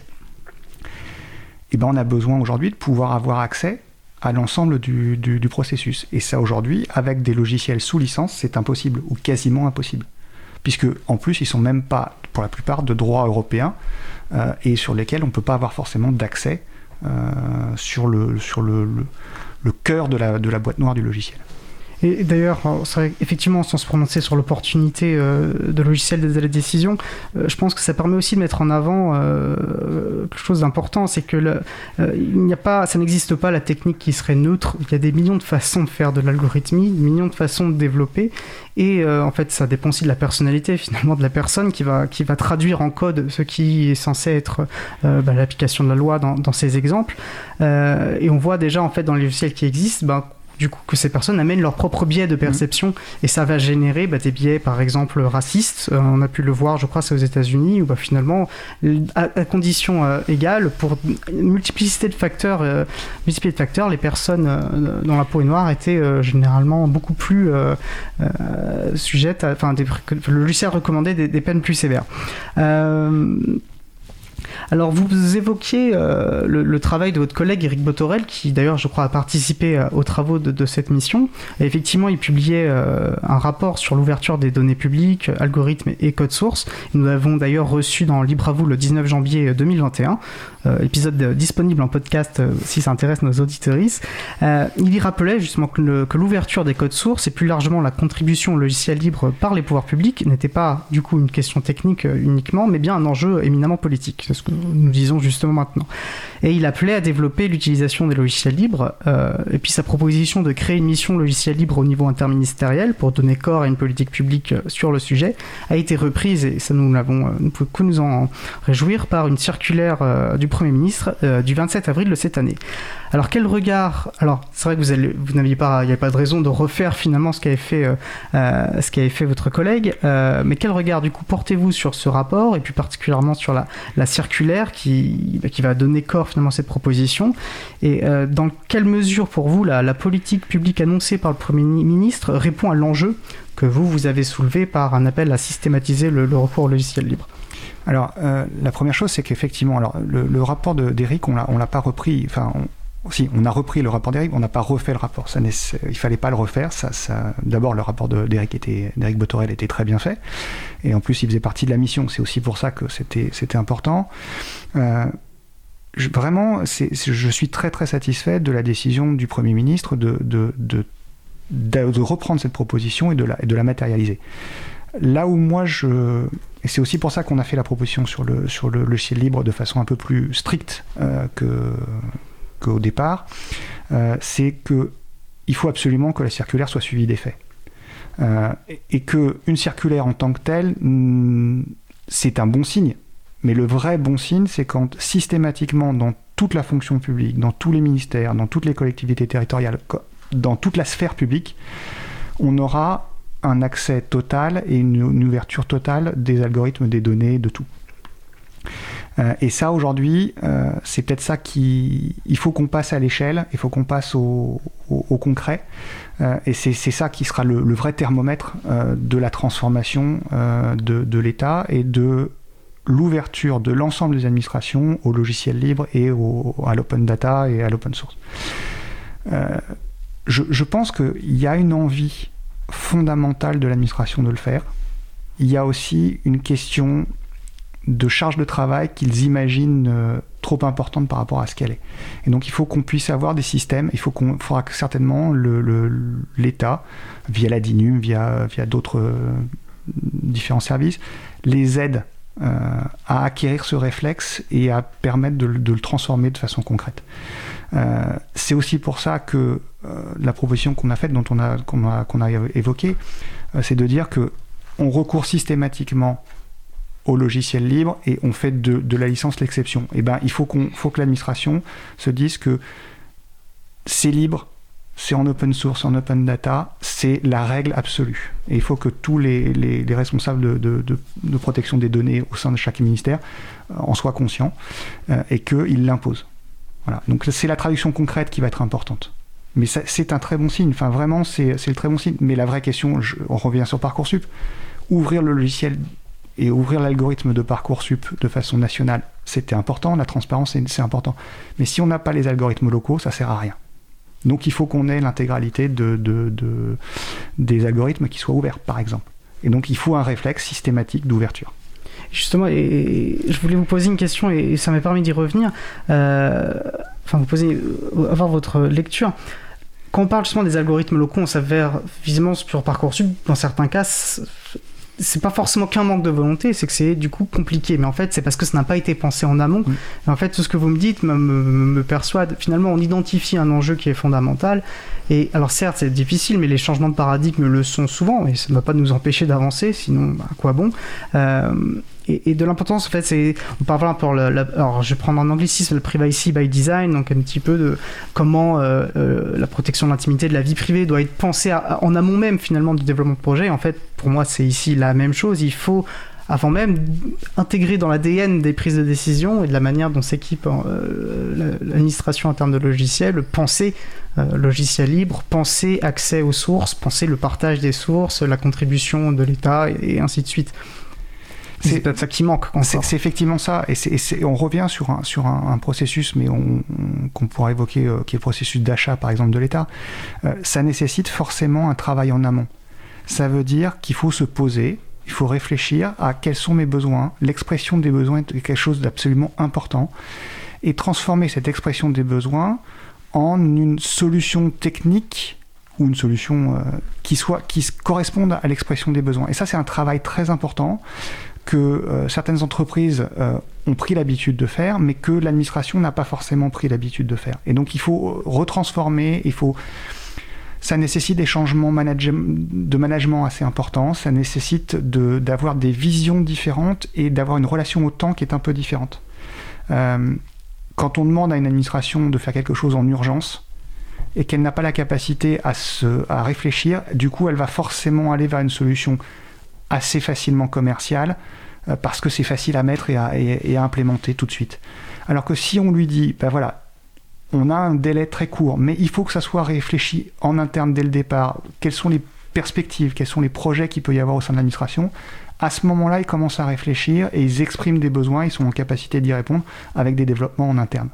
Et ben, on a besoin aujourd'hui de pouvoir avoir accès à l'ensemble du, processus. Et ça aujourd'hui, avec des logiciels sous licence, c'est impossible, ou quasiment impossible. Puisque en plus, ils sont même pas, pour la plupart, de droit européen, euh, et sur lesquels on ne peut pas avoir forcément d'accès euh, sur, le, sur cœur de la boîte noire du logiciel. Et d'ailleurs, effectivement, sans se prononcer sur l'opportunité euh, de logiciel de la décision, euh, je pense que ça permet aussi de mettre en avant euh, quelque chose d'important, c'est que n'y a pas, ça n'existe pas la technique qui serait neutre. Il y a des millions de façons de faire de l'algorithmie, des millions de façons de développer, et en fait, ça dépend aussi de la personnalité finalement de la personne qui va qui va traduire en code ce qui est censé être bah, l'application de la loi dans, dans ces exemples. et on voit déjà en fait dans les logiciels qui existent, bah, du coup que ces personnes amènent leur propre biais de perception et ça va générer bah, des biais par exemple racistes. Euh, on a pu le voir, je crois, c'est aux États-Unis où bah, finalement, à, condition euh, égale, pour une multiplicité de facteurs, euh, multiplicité de facteurs, les personnes dont la peau est noire étaient généralement beaucoup plus sujettes, à, enfin, le logiciel recommandait des, des peines plus sévères. Alors vous évoquiez euh, le, travail de votre collègue Eric Botorel, qui d'ailleurs je crois a participé euh, aux travaux de, cette mission. effectivement, il publiait euh, un rapport sur l'ouverture des données publiques, algorithmes et code source. Nous l'avons d'ailleurs reçu dans Libre à vous le 19 janvier 2021. Euh, épisode disponible en podcast euh, si ça intéresse nos auditories. Euh, il y rappelait justement que l'ouverture des codes sources et plus largement la contribution au logiciel libre par les pouvoirs publics n'était pas du coup une question technique uniquement, mais bien un enjeu éminemment politique. C'est ce que nous disons justement maintenant. Et il appelait à développer l'utilisation des logiciels libres. et puis sa proposition de créer une mission logiciel libre au niveau interministériel pour donner corps à une politique publique sur le sujet a été reprise et ça nous l'avons, nous pouvons que nous en réjouir par une circulaire du Premier ministre euh, du 27 avril de cette année. Alors quel regard Alors c'est vrai que vous, vous n'aviez pas, il n'y a pas de raison de refaire finalement ce qu'avait fait, euh, euh, ce qu'avait fait votre collègue, mais quel regard du coup portez-vous sur ce rapport et plus particulièrement sur la, la circulaire qui, bah, qui va donner corps finalement à cette proposition? Et dans quelle mesure pour vous la, politique publique annoncée par le Premier ministre répond à l'enjeu que vous, vous avez soulevé par un appel à systématiser le recours au logiciel libre? Alors, euh, la première chose, c'est qu'effectivement, alors le, rapport d'Eric, on l'a pas repris. Enfin, si, on a repris le rapport d'Eric, on n'a pas refait le rapport. Ça, il fallait pas le refaire. Ça. D'abord, le rapport d'Eric était, Botorel était très bien fait, et en plus, il faisait partie de la mission. C'est aussi pour ça que c'était, important. Euh, vraiment, je suis très très satisfait de la décision du Premier ministre de, de, de, de reprendre cette proposition de et de la matérialiser. Là où moi je. Et c'est aussi pour ça qu'on a fait la proposition sur le, sur le logiciel libre de façon un peu plus stricte euh, que, qu'au départ, euh, c'est que il faut absolument que la circulaire soit suivie des faits. Euh, et qu'une circulaire en tant que telle, hmm, c'est un bon signe. Mais le vrai bon signe, c'est quand systématiquement dans toute la fonction publique, dans tous les ministères, dans toutes les collectivités territoriales, dans toute la sphère publique, on aura un accès total et une, ouverture totale des algorithmes, des données, de tout. Euh, et ça, aujourd'hui, euh, c'est peut-être ça qui... Il faut qu'on passe à l'échelle, il faut qu'on passe au, concret. Euh, et c'est ça qui sera le, vrai thermomètre de la transformation de, l'État et de l'ouverture de l'ensemble des administrations au logiciel libre et à l'open data et à l'open source. Je, pense qu'il y a une envie fondamentale de l'administration de le faire. Il y a aussi une question de charge de travail qu'ils imaginent euh, trop importante par rapport à ce qu'elle est. Et donc il faut qu'on puisse avoir des systèmes, il faut qu'on faudra que certainement l'État, via la DINUM, via, via d'autres euh, différents services, les aide euh, à acquérir ce réflexe et à permettre de, le transformer de façon concrète. C'est aussi pour ça que euh, la proposition qu'on a faite, dont on a, qu'on a, qu'on a évoqué, euh, c'est de dire que on recourt systématiquement au logiciel libre et on fait de, la licence l'exception. Et eh ben, il faut, qu'on, faut que l'administration se dise que c'est libre, c'est en open source, en open data, c'est la règle absolue. Et il faut que tous les, les, les responsables de, protection des données au sein de chaque ministère euh, en soient conscients et qu'ils l'imposent. Donc c'est la traduction concrète qui va être importante. Mais c'est un très bon signe. Enfin, vraiment, c'est le très bon signe. Mais la vraie question, on revient sur Parcoursup. Ouvrir le logiciel et ouvrir l'algorithme de Parcoursup de façon nationale, c'était important. La transparence, c'est important. Mais si on n'a pas les algorithmes locaux, ça sert à rien. Donc il faut qu'on ait l'intégralité de, de, des algorithmes qui soient ouverts, par exemple. Et donc il faut un réflexe systématique d'ouverture. Justement, et, je voulais vous poser une question et, ça m'a permis d'y revenir. Euh, enfin, vous poser, euh, avoir votre lecture. Quand on parle justement des algorithmes locaux, on s'avère visiblement sur Parcoursup, dans certains cas, c'est pas forcément qu'un manque de volonté, c'est que c'est du coup compliqué. Mais en fait, c'est parce que ça n'a pas été pensé en amont. Et en fait, tout ce que vous me dites me, me, me, persuade. Finalement, on identifie un enjeu qui est fondamental. Et alors, certes, c'est difficile, mais les changements de paradigme le sont souvent. Et ça ne va pas nous empêcher d'avancer, sinon, bah, quoi bon? Euh, et, de l'importance, en fait, c'est. On parle un peu. alors, je vais prendre en anglicisme le privacy by design, donc un petit peu de comment euh, euh, la protection de l'intimité, de la vie privée doit être pensée en amont même, finalement, du développement de projet. En fait, pour moi, c'est ici la même chose. Il faut avant même intégrer dans l'ADN des prises de décision et de la manière dont s'équipe euh, l'administration en termes de logiciels, penser logiciel libre, penser accès aux sources, penser le partage des sources, la contribution de l'État et ainsi de suite. C'est peut-être ça qui manque. C'est effectivement ça. Et, on revient sur un, sur un, processus, mais qu'on pourra évoquer, euh, qui est le processus d'achat, par exemple, de l'État. Euh, ça nécessite forcément un travail en amont. Ça veut dire qu'il faut se poser, il faut réfléchir à quels sont mes besoins. L'expression des besoins est quelque chose d'absolument important. Et transformer cette expression des besoins en une solution technique ou une solution euh, qui soit qui corresponde à l'expression des besoins. Et ça, c'est un travail très important que euh, certaines entreprises euh, ont pris l'habitude de faire, mais que l'administration n'a pas forcément pris l'habitude de faire. Et donc il faut retransformer, il faut... Ça nécessite des changements de management assez importants, ça nécessite d'avoir des visions différentes et d'avoir une relation au temps qui est un peu différente. Euh, quand on demande à une administration de faire quelque chose en urgence, et qu'elle n'a pas la capacité à, se, à réfléchir, du coup elle va forcément aller vers une solution assez facilement commercial euh, parce que c'est facile à mettre et à, implémenter tout de suite. Alors que si on lui dit, ben voilà, on a un délai très court, mais il faut que ça soit réfléchi en interne dès le départ, quelles sont les perspectives, quels sont les projets qu'il peut y avoir au sein de l'administration, à ce moment-là, ils commencent à réfléchir et ils expriment des besoins, ils sont en capacité d'y répondre avec des développements en interne.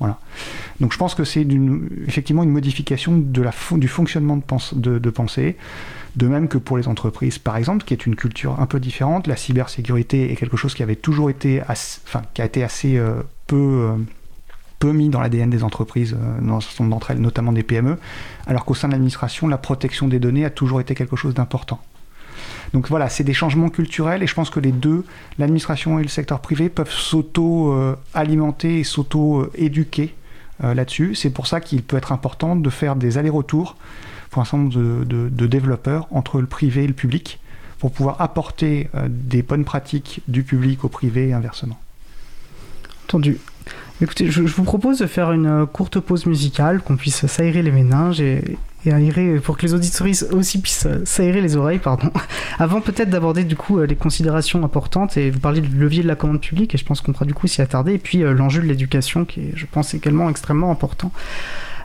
Voilà. Donc je pense que c'est effectivement une modification du fonctionnement de pensée. De même que pour les entreprises, par exemple, qui est une culture un peu différente, la cybersécurité est quelque chose qui avait toujours été, qui a été assez euh, peu, euh, peu mis dans l'ADN des entreprises, euh, dans un certain nombre d'entre elles, notamment des PME, alors qu'au sein de l'administration, la protection des données a toujours été quelque chose d'important. Donc voilà, c'est des changements culturels et je pense que les deux, l'administration et le secteur privé, peuvent s'auto-alimenter et s'auto-éduquer là-dessus. C'est pour ça qu'il peut être important de faire des allers-retours pour un certain nombre de, développeurs entre le privé et le public pour pouvoir apporter euh, des bonnes pratiques du public au privé et inversement. Entendu. Écoutez, je, vous propose de faire une euh, courte pause musicale, qu'on puisse s'aérer les méninges et, aérer, pour que les auditoristes aussi puissent euh, s'aérer les oreilles, pardon. Avant peut-être d'aborder du coup les considérations importantes, et vous parliez du levier de la commande publique, et je pense qu'on pourra du coup s'y attarder, et puis l'enjeu de l'éducation, qui est, je pense, également extrêmement important.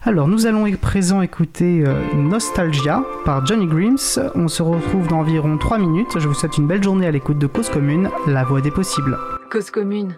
Alors, nous allons à présent écouter euh, Nostalgia par Johnny Grims. On se retrouve dans environ 3 minutes. Je vous souhaite une belle journée à l'écoute de Cause Commune, la voix des possibles. Cause Commune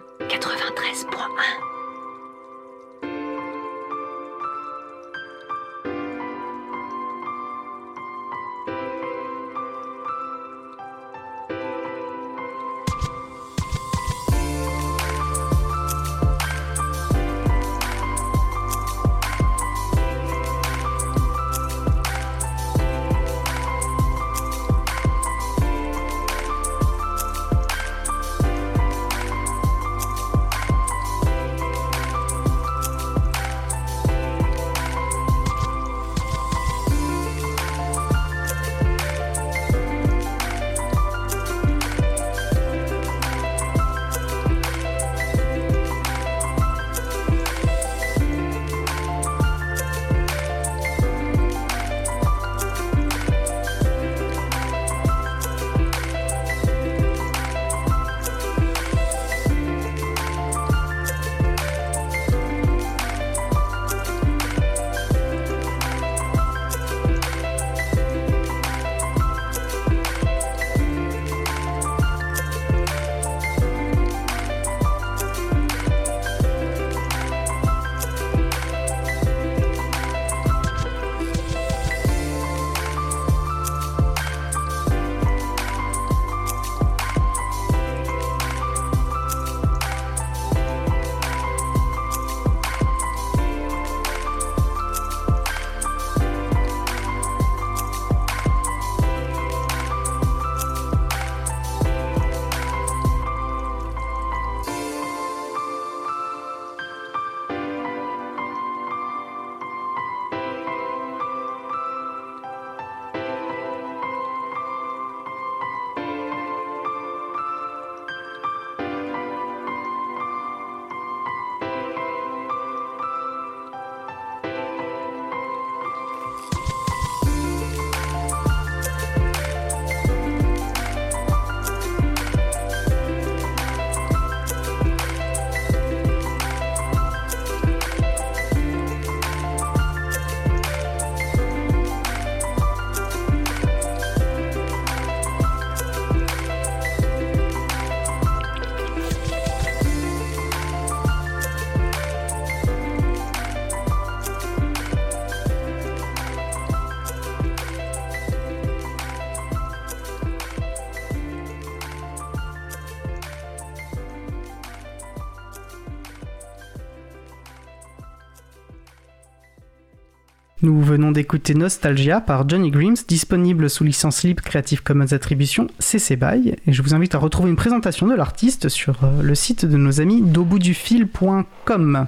Nous venons d'écouter Nostalgia par Johnny Grimes, disponible sous licence libre Creative Commons Attribution CC BY. Et je vous invite à retrouver une présentation de l'artiste sur euh, le site de nos amis d'auboutdufil.com.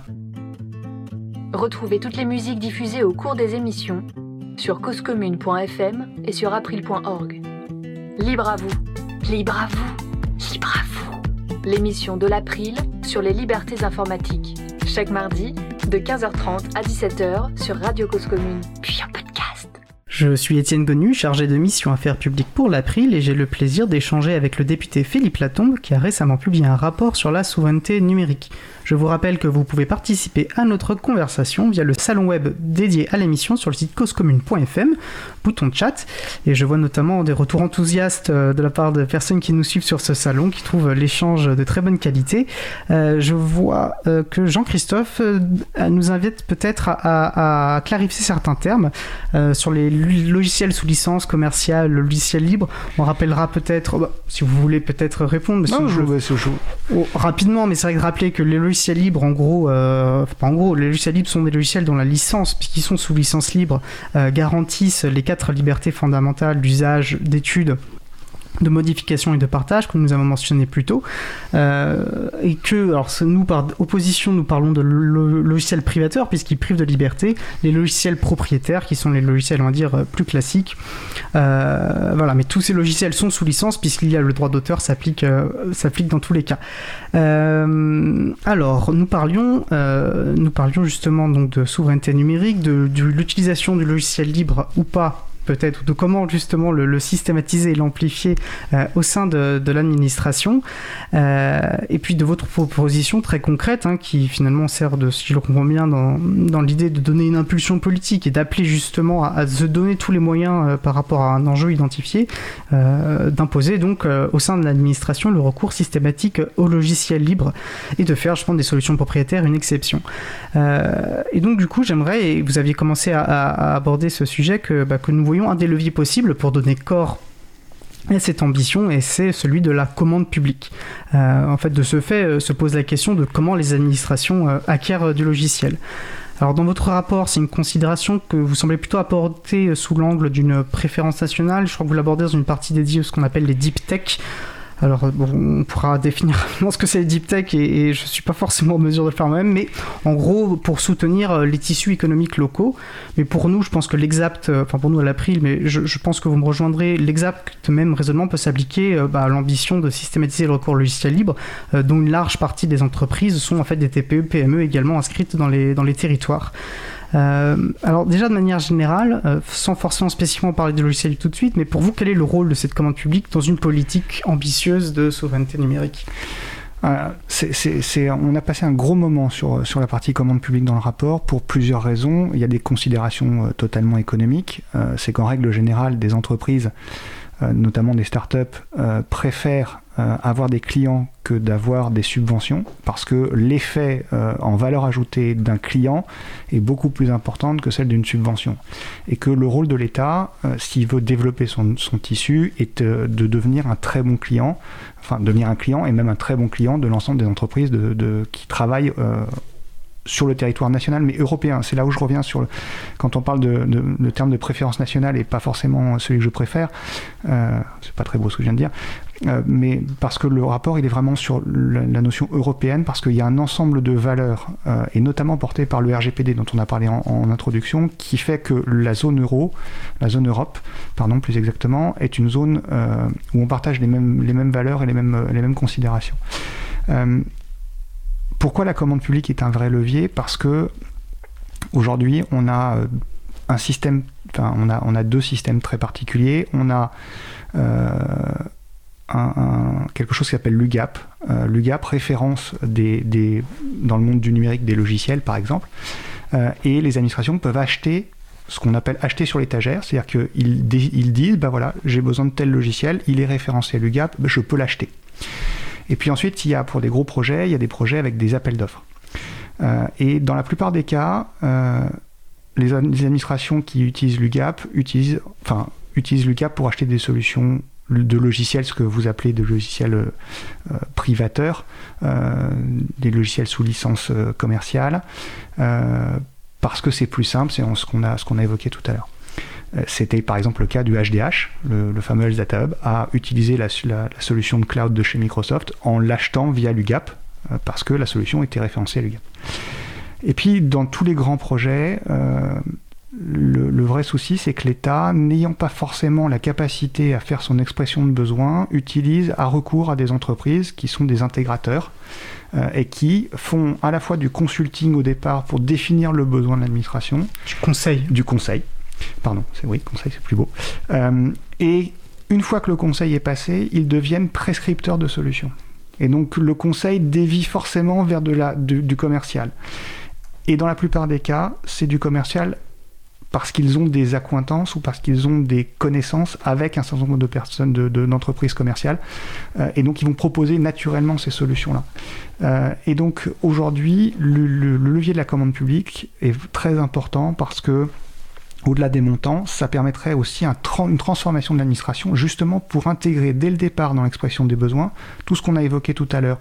Retrouvez toutes les musiques diffusées au cours des émissions sur causecommune.fm et sur april.org. Libre à vous, libre à vous, libre à vous. L'émission de l'April sur les libertés informatiques. Chaque mardi, de 15h30 à 17h sur Radio Cause Commune, puis en podcast. Je suis Étienne Gonu, chargé de mission affaires publiques pour l'April, et j'ai le plaisir d'échanger avec le député Philippe Latombe, qui a récemment publié un rapport sur la souveraineté numérique. Je vous rappelle que vous pouvez participer à notre conversation via le salon web dédié à l'émission sur le site causecommune.fm, bouton chat. Et je vois notamment des retours enthousiastes euh, de la part de personnes qui nous suivent sur ce salon, qui trouvent l'échange de très bonne qualité. Euh, je vois euh, que Jean-Christophe nous invite peut-être à, clarifier certains termes sur les logiciels sous licence commerciale, le logiciel libre. On rappellera peut-être, bah, si vous voulez peut-être répondre, non, je, je, je... Oh, rapidement, mais c'est vrai de rappeler que les logiciels logiciels libres, en gros, euh, en gros, les logiciels libres sont des logiciels dont la licence, puisqu'ils sont sous licence libre, euh, garantissent les quatre libertés fondamentales d'usage, d'étude, de modification et de partage, comme nous avons mentionné plus tôt, euh, et que, alors nous par opposition, nous parlons de logiciels privateurs puisqu'ils privent de liberté, les logiciels propriétaires qui sont les logiciels, on va dire, euh, plus classiques. Euh, voilà, mais tous ces logiciels sont sous licence puisqu'il y a le droit d'auteur s'applique, s'applique dans tous les cas. alors, nous parlions, nous parlions justement donc de souveraineté numérique, de l'utilisation du logiciel libre ou pas peut-être de comment justement le, systématiser et l'amplifier euh, au sein de, l'administration. Euh, et puis de votre proposition très concrète, hein, qui finalement sert de, si je le comprends bien, dans, dans l'idée de donner une impulsion politique et d'appeler justement à, se donner tous les moyens euh, par rapport à un enjeu identifié, d'imposer donc au sein de l'administration le recours systématique au logiciel libre et de faire, je pense, des solutions propriétaires une exception. et donc du coup, j'aimerais, et vous aviez commencé à, aborder ce sujet, que, bah, que nous un des leviers possibles pour donner corps à cette ambition et c'est celui de la commande publique. Euh, en fait, de ce fait, euh, se pose la question de comment les administrations euh, acquièrent du logiciel. Alors dans votre rapport, c'est une considération que vous semblez plutôt apporter sous l'angle d'une préférence nationale. Je crois que vous l'abordez dans une partie dédiée à ce qu'on appelle les deep tech. Alors, on pourra définir ce que c'est les deep tech et, je ne suis pas forcément en mesure de le faire moi-même, mais en gros, pour soutenir euh, les tissus économiques locaux. Mais pour nous, je pense que l'exact, euh, enfin pour nous à l'April, mais je, pense que vous me rejoindrez, l'exact même raisonnement peut s'appliquer euh, bah, à l'ambition de systématiser le recours logiciel libre, dont une large partie des entreprises sont en fait des TPE, PME également inscrites dans les territoires. Euh, alors déjà de manière générale, euh, sans forcément spécifiquement parler de logiciel tout de suite, mais pour vous, quel est le rôle de cette commande publique dans une politique ambitieuse de souveraineté numérique? Euh, on a passé un gros moment sur, sur la partie commande publique dans le rapport pour plusieurs raisons. Il y a des considérations totalement économiques. c'est qu'en règle générale, des entreprises notamment des startups, préfèrent euh, avoir des clients que d'avoir des subventions parce que l'effet en valeur ajoutée d'un client est beaucoup plus important que celle d'une subvention. Et que le rôle de l'État, s'il veut développer son, tissu, est de devenir un très bon client, enfin devenir un client et même un très bon client de l'ensemble des entreprises de, qui travaillent sur le territoire national, mais européen. C'est là où je reviens sur le, quand on parle de, de, terme de préférence nationale et pas forcément celui que je préfère. Euh, c'est pas très beau ce que je viens de dire, euh, mais parce que le rapport il est vraiment sur la, notion européenne, parce qu'il y a un ensemble de valeurs euh, et notamment portées par le RGPD dont on a parlé en, introduction, qui fait que la zone euro, la zone Europe, pardon plus exactement, est une zone euh, où on partage les mêmes les mêmes valeurs et les mêmes les mêmes considérations. Pourquoi la commande publique est un vrai levier? Parce que aujourd'hui, on a un système, enfin, on a, on a deux systèmes très particuliers. On a quelque chose qui s'appelle l'UGAP. Euh, L'UGAP référence dans le monde du numérique des logiciels, par exemple. et les administrations peuvent acheter ce qu'on appelle acheter sur l'étagère, c'est-à-dire qu'ils ils disent, bah voilà, j'ai besoin de tel logiciel, il est référencé à l'UGAP, bah, je peux l'acheter. Et puis ensuite, il y a pour des gros projets, il y a des projets avec des appels d'offres. Euh, et dans la plupart des cas, euh, les, administrations qui utilisent l'UGAP utilisent, enfin, utilisent l'UGAP pour acheter des solutions de logiciels, ce que vous appelez de logiciels euh, privateurs, des logiciels sous licence commerciale, parce que c'est plus simple, c'est ce qu'on a, a évoqué tout à l'heure. C'était par exemple le cas du HDH, le, fameux Health Data Hub, a utilisé la, solution de cloud de chez Microsoft en l'achetant via l'UGAP, parce que la solution était référencée à l'UGAP. Et puis, dans tous les grands projets, le, vrai souci, c'est que l'État, n'ayant pas forcément la capacité à faire son expression de besoin, utilise à recours à des entreprises qui sont des intégrateurs euh, et qui font à la fois du consulting au départ pour définir le besoin de l'administration. Du conseil. Du conseil. Pardon, c'est oui, conseil, c'est plus beau. Euh, et une fois que le conseil est passé, ils deviennent prescripteurs de solutions. Et donc le conseil dévie forcément vers de la, du commercial. Et dans la plupart des cas, c'est du commercial parce qu'ils ont des accointances ou parce qu'ils ont des connaissances avec un certain nombre de personnes, d'entreprises de, commerciales. Euh, et donc, ils vont proposer naturellement ces solutions-là. Euh, et donc, aujourd'hui, le, levier de la commande publique est très important parce que, au-delà des montants, ça permettrait aussi un une transformation de l'administration, justement pour intégrer dès le départ dans l'expression des besoins tout ce qu'on a évoqué tout à l'heure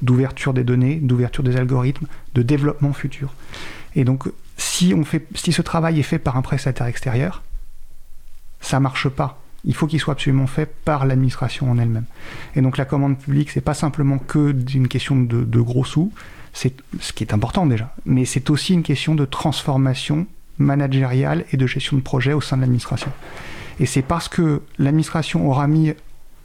d'ouverture des données, d'ouverture des algorithmes, de développement futur. Et donc, si, on fait, si ce travail est fait par un prestataire extérieur, ça marche pas. Il faut qu'il soit absolument fait par l'administration en elle-même. Et donc la commande publique, c'est pas simplement que d'une question de, gros sous, c'est ce qui est important déjà, mais c'est aussi une question de transformation managériale et de gestion de projet au sein de l'administration. Et c'est parce que l'administration aura mis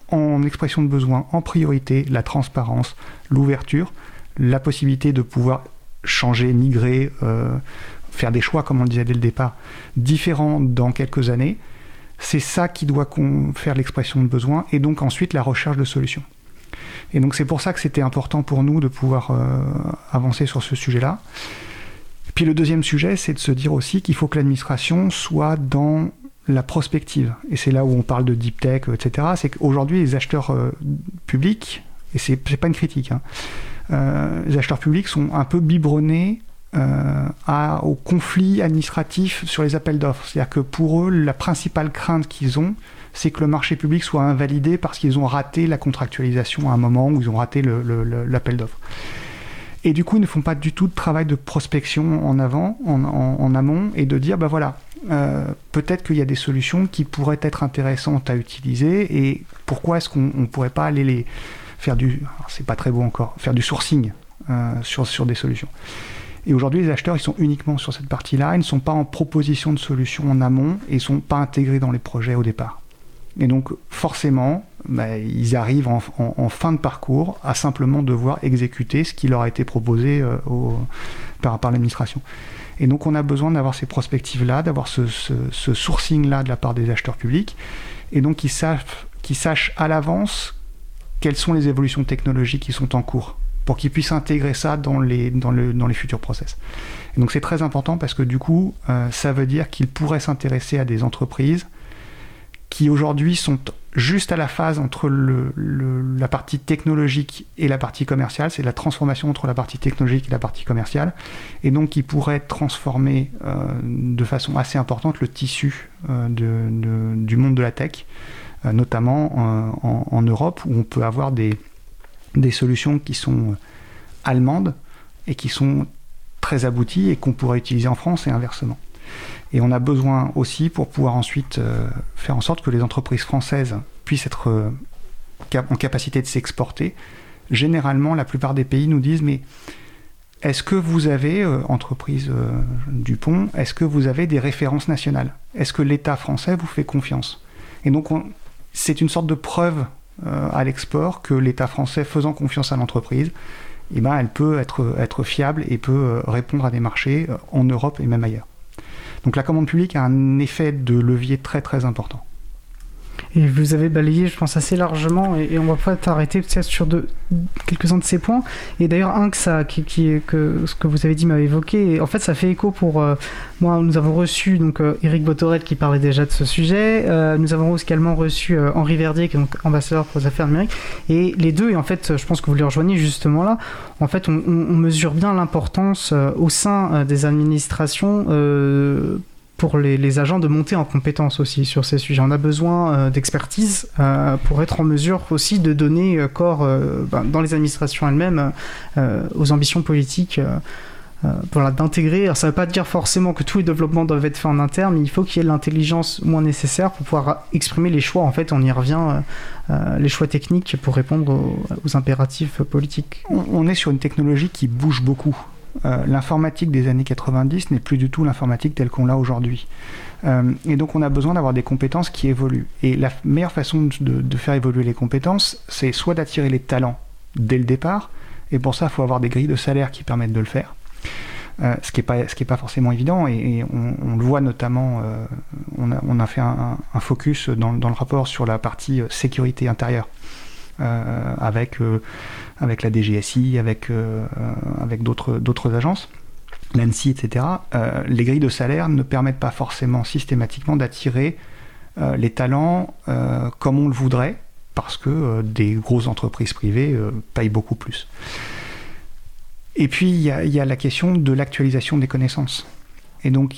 en expression de besoin en priorité la transparence, l'ouverture, la possibilité de pouvoir changer, migrer, euh, faire des choix, comme on le disait dès le départ, différents dans quelques années, c'est ça qui doit faire l'expression de besoin et donc ensuite la recherche de solutions. Et donc c'est pour ça que c'était important pour nous de pouvoir euh, avancer sur ce sujet-là. Puis le deuxième sujet, c'est de se dire aussi qu'il faut que l'administration soit dans la prospective. Et c'est là où on parle de deep tech, etc. C'est qu'aujourd'hui, les acheteurs euh, publics, et c'est pas une critique, hein, euh, les acheteurs publics sont un peu biberonnés euh, à, au conflit administratif sur les appels d'offres. C'est-à-dire que pour eux, la principale crainte qu'ils ont, c'est que le marché public soit invalidé parce qu'ils ont raté la contractualisation à un moment où ils ont raté l'appel d'offres. Et du coup, ils ne font pas du tout de travail de prospection en avant, en, amont, et de dire, bah voilà, euh, peut-être qu'il y a des solutions qui pourraient être intéressantes à utiliser, et pourquoi est-ce qu'on ne pourrait pas aller les faire du, c'est pas très beau encore, faire du sourcing euh, sur, sur des solutions. Et aujourd'hui, les acheteurs, ils sont uniquement sur cette partie-là, ils ne sont pas en proposition de solution en amont et ils ne sont pas intégrés dans les projets au départ. Et donc, forcément, bah, ils arrivent en, fin de parcours à simplement devoir exécuter ce qui leur a été proposé euh, par, l'administration. Et donc, on a besoin d'avoir ces prospectives-là, d'avoir ce, sourcing-là de la part des acheteurs publics, et donc qu'ils sachent à l'avance quelles sont les évolutions technologiques qui sont en cours pour qu'ils puissent intégrer ça dans les, dans le, dans les futurs process. Et donc c'est très important parce que du coup, euh, ça veut dire qu'ils pourraient s'intéresser à des entreprises qui aujourd'hui sont juste à la phase entre la partie technologique et la partie commerciale, c'est la transformation entre la partie technologique et la partie commerciale, et donc qui pourraient transformer euh, de façon assez importante le tissu euh, du monde de la tech, notamment en, en Europe, où on peut avoir des, des solutions qui sont euh, allemandes et qui sont très abouties et qu'on pourrait utiliser en France et inversement. Et on a besoin aussi pour pouvoir ensuite euh, faire en sorte que les entreprises françaises puissent être euh, en capacité de s'exporter. Généralement, la plupart des pays nous disent mais est-ce que vous avez, entreprise Dupont, est-ce que vous avez des références nationales? Est-ce que l'État français vous fait confiance? Et donc c'est une sorte de preuve à l'export que l'État français, faisant confiance à l'entreprise, eh ben, elle peut être, être fiable et peut euh, répondre à des marchés euh, en Europe et même ailleurs. Donc la commande publique a un effet de levier très très important. Et vous avez balayé, je pense, assez largement, et, on va pas t'arrêter sur de, quelques-uns de ces points. Et d'ailleurs, un que, ça, qui, qui, que ce que vous avez dit m'a évoqué, et en fait, ça fait écho pour. Euh, moi, nous avons reçu donc euh, Eric Botorel qui parlait déjà de ce sujet. Euh, nous avons également reçu Henri Verdier, qui est donc ambassadeur pour les affaires numériques. Et les deux, et en fait, je pense que vous les rejoignez justement là, en fait, on, on mesure bien l'importance au sein des administrations pour les, agents de monter en compétence aussi sur ces sujets. On a besoin euh, d'expertise euh, pour être en mesure aussi de donner euh, corps ben, dans les administrations elles-mêmes aux ambitions politiques voilà, d'intégrer. Ça ne veut pas dire forcément que tous les développements doivent être faits en interne, mais il faut qu'il y ait l'intelligence moins nécessaire pour pouvoir exprimer les choix. En fait, on y revient, les choix techniques pour répondre aux, impératifs politiques. On, est sur une technologie qui bouge beaucoup. L'informatique des années 90 n'est plus du tout l'informatique telle qu'on l'a aujourd'hui. Euh, et donc on a besoin d'avoir des compétences qui évoluent. Et la meilleure façon de, faire évoluer les compétences, c'est soit d'attirer les talents dès le départ, et pour ça il faut avoir des grilles de salaire qui permettent de le faire. Euh, ce qui n'est pas, forcément évident, et, on, le voit notamment, euh, on, a, fait un, focus dans, le rapport sur la partie sécurité intérieure, avec, avec la DGSI, avec, avec d'autres agences l'ANSI, etc., euh, les grilles de salaire ne permettent pas forcément systématiquement d'attirer euh, les talents euh, comme on le voudrait, parce que des grosses entreprises privées payent beaucoup plus. Et puis, il y, a la question de l'actualisation des connaissances. Et donc,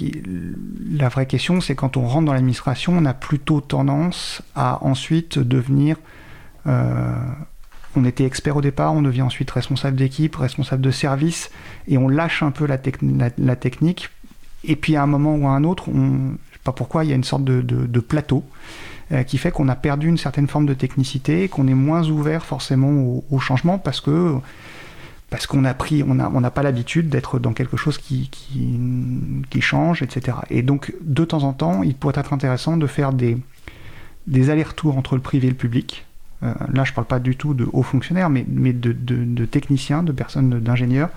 la vraie question, c'est quand on rentre dans l'administration, on a plutôt tendance à ensuite devenir on était expert au départ, on devient ensuite responsable d'équipe, responsable de service, et on lâche un peu la, technique. Et puis à un moment ou à un autre, sais pas pourquoi, il y a une sorte de, plateau euh, qui fait qu'on a perdu une certaine forme de technicité, qu'on est moins ouvert forcément au, changement parce que parce qu'on a pris, on n'a on pas l'habitude d'être dans quelque chose qui, qui, change, etc. Et donc, de temps en temps, il pourrait être intéressant de faire des, des allers-retours entre le privé et le public, euh, là je ne parle pas du tout de hauts fonctionnaires, mais, de, techniciens, de personnes, d'ingénieurs,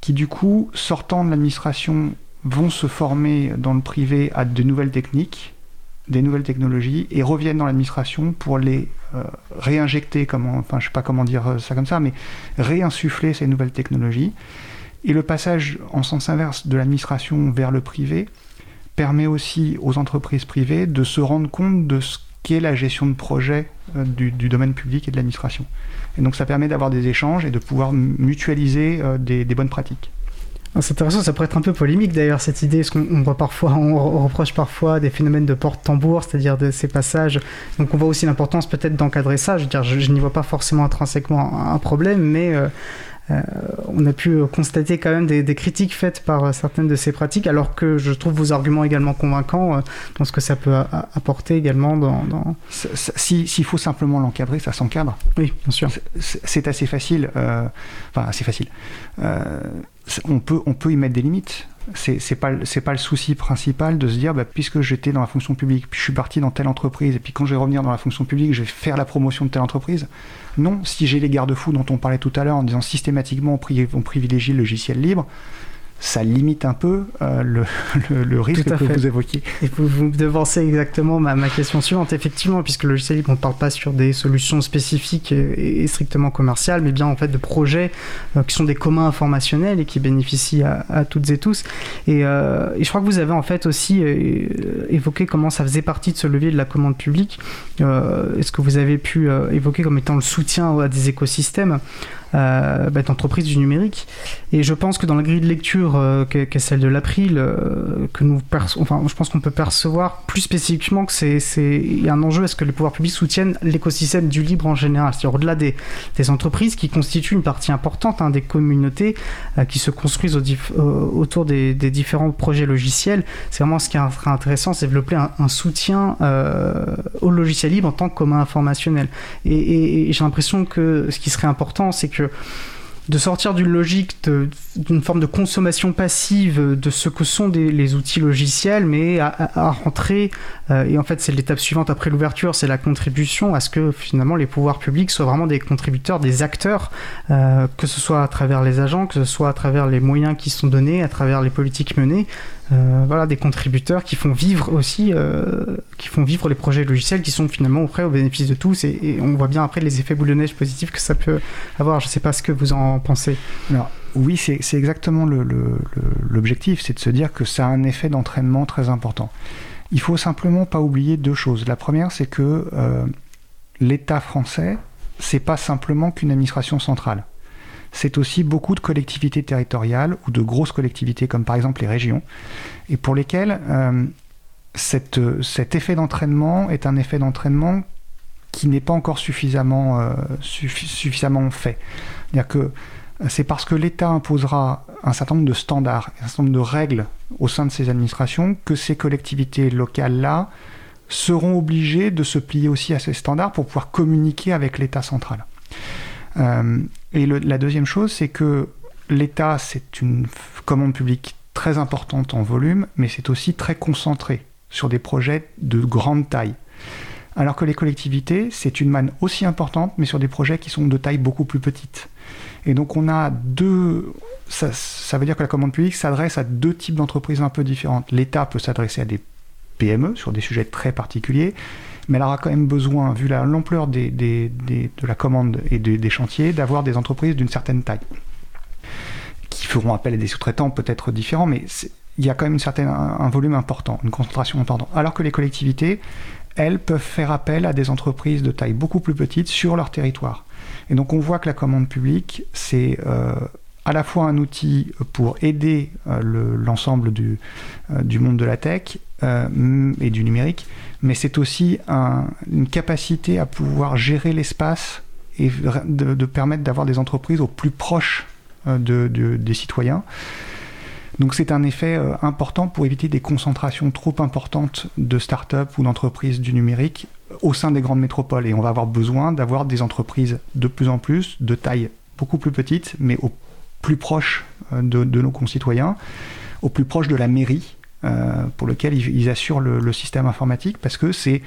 qui du coup, sortant de l'administration, vont se former dans le privé à de nouvelles techniques, des nouvelles technologies, et reviennent dans l'administration pour les euh, réinjecter, comment, enfin je sais pas comment dire ça comme ça, mais réinsuffler ces nouvelles technologies. Et le passage en sens inverse de l'administration vers le privé permet aussi aux entreprises privées de se rendre compte de ce qui est la gestion de projet euh, du, domaine public et de l'administration. Et donc ça permet d'avoir des échanges et de pouvoir mutualiser euh, des, bonnes pratiques. Ah, c'est intéressant, ça pourrait être un peu polémique d'ailleurs cette idée, parce qu'on reproche parfois des phénomènes de porte-tambour, c'est-à-dire de ces passages. Donc on voit aussi l'importance peut-être d'encadrer ça. Je veux dire, je, n'y vois pas forcément intrinsèquement un, problème, mais euh, euh, on a pu constater quand même des, critiques faites par certaines de ces pratiques, alors que je trouve vos arguments également convaincants euh, dans ce que ça peut apporter également dans... S'il faut simplement l'encadrer, ça s'encadre. Oui, bien sûr. C'est assez facile. Euh, enfin, assez facile. on, peut, on peut y mettre des limites c'est pas c'est pas le souci principal de se dire bah, puisque j'étais dans la fonction publique puis je suis parti dans telle entreprise et puis quand je vais revenir dans la fonction publique je vais faire la promotion de telle entreprise. Non si j'ai les garde-fous dont on parlait tout à l'heure en disant systématiquement on privilégie le logiciel libre ça limite un peu euh, le, risque que vous évoquiez. Et vous, vous devancez exactement ma, ma, question suivante, effectivement, puisque le logiciel libre, on ne parle pas sur des solutions spécifiques et, strictement commerciales, mais bien en fait de projets euh, qui sont des communs informationnels et qui bénéficient à, toutes et tous. Euh, et, je crois que vous avez en fait aussi évoqué comment ça faisait partie de ce levier de la commande publique. Est-ce que vous avez pu évoquer comme étant le soutien à des écosystèmes? Euh, bah, du numérique. Et je pense que dans la grille de lecture euh, qu'est celle de l'April, euh, enfin, je pense qu'on peut percevoir plus spécifiquement que c'est y a un enjeu à ce que les pouvoirs publics soutiennent l'écosystème du libre en général, c'est-à-dire au-delà des, entreprises qui constituent une partie importante hein, des communautés euh, qui se construisent au autour des, différents projets logiciels. C'est vraiment ce qui est intéressant, c'est développer un, soutien au logiciel libre en tant que commun informationnel. et j'ai l'impression que ce qui serait important, c'est que de sortir d'une logique d'une forme de consommation passive de ce que sont les outils logiciels, mais à, rentrer, euh, et en fait c'est l'étape suivante après l'ouverture, c'est la contribution à ce que finalement les pouvoirs publics soient vraiment des contributeurs, des acteurs, euh, que ce soit à travers les agents, que ce soit à travers les moyens qui sont donnés, à travers les politiques menées, euh, voilà, des contributeurs qui font vivre aussi, euh, qui font vivre les projets logiciels qui sont finalement prêts au bénéfice de tous et, on voit bien après les effets boule de neige positifs que ça peut avoir. Je ne sais pas ce que vous en pensez. Alors, oui, c'est exactement l'objectif, c'est de se dire que ça a un effet d'entraînement très important. Il faut simplement pas oublier deux choses. La première, c'est que euh, l'État français, c'est pas simplement qu'une administration centrale c'est aussi beaucoup de collectivités territoriales ou de grosses collectivités comme par exemple les régions, et pour lesquelles euh, cet effet d'entraînement est un effet d'entraînement qui n'est pas encore suffisamment, euh, fait. Que c'est parce que l'État imposera un certain nombre de standards, un certain nombre de règles au sein de ces administrations que ces collectivités locales-là seront obligées de se plier aussi à ces standards pour pouvoir communiquer avec l'État central. Euh, et la deuxième chose, c'est que l'État, c'est une commande publique très importante en volume, mais c'est aussi très concentré sur des projets de grande taille. Alors que les collectivités, c'est une manne aussi importante, mais sur des projets qui sont de taille beaucoup plus petite. Et donc on a deux... Ça, ça veut dire que la commande publique s'adresse à deux types d'entreprises un peu différentes. L'État peut s'adresser à des PME sur des sujets très particuliers, mais elle aura quand même besoin, vu l'ampleur de la commande et des chantiers, d'avoir des entreprises d'une certaine taille, qui feront appel à des sous-traitants peut-être différents, mais il y a quand même un, volume important, une concentration importante. Alors que les collectivités, elles peuvent faire appel à des entreprises de taille beaucoup plus petite sur leur territoire. Et donc on voit que la commande publique, c'est euh, à la fois un outil pour aider euh, l'ensemble euh, du, monde de la tech et du numérique, mais c'est aussi une capacité à pouvoir gérer l'espace et de, permettre d'avoir des entreprises au plus proche de, des citoyens. Donc c'est un effet euh, important pour éviter des concentrations trop importantes de start-up ou d'entreprises du numérique au sein des grandes métropoles. Et on va avoir besoin d'avoir des entreprises de plus en plus, de taille beaucoup plus petite, mais au plus proche euh, de, nos concitoyens, au plus proche de la mairie, euh, pour lequel ils, assurent le, système informatique, parce que c'est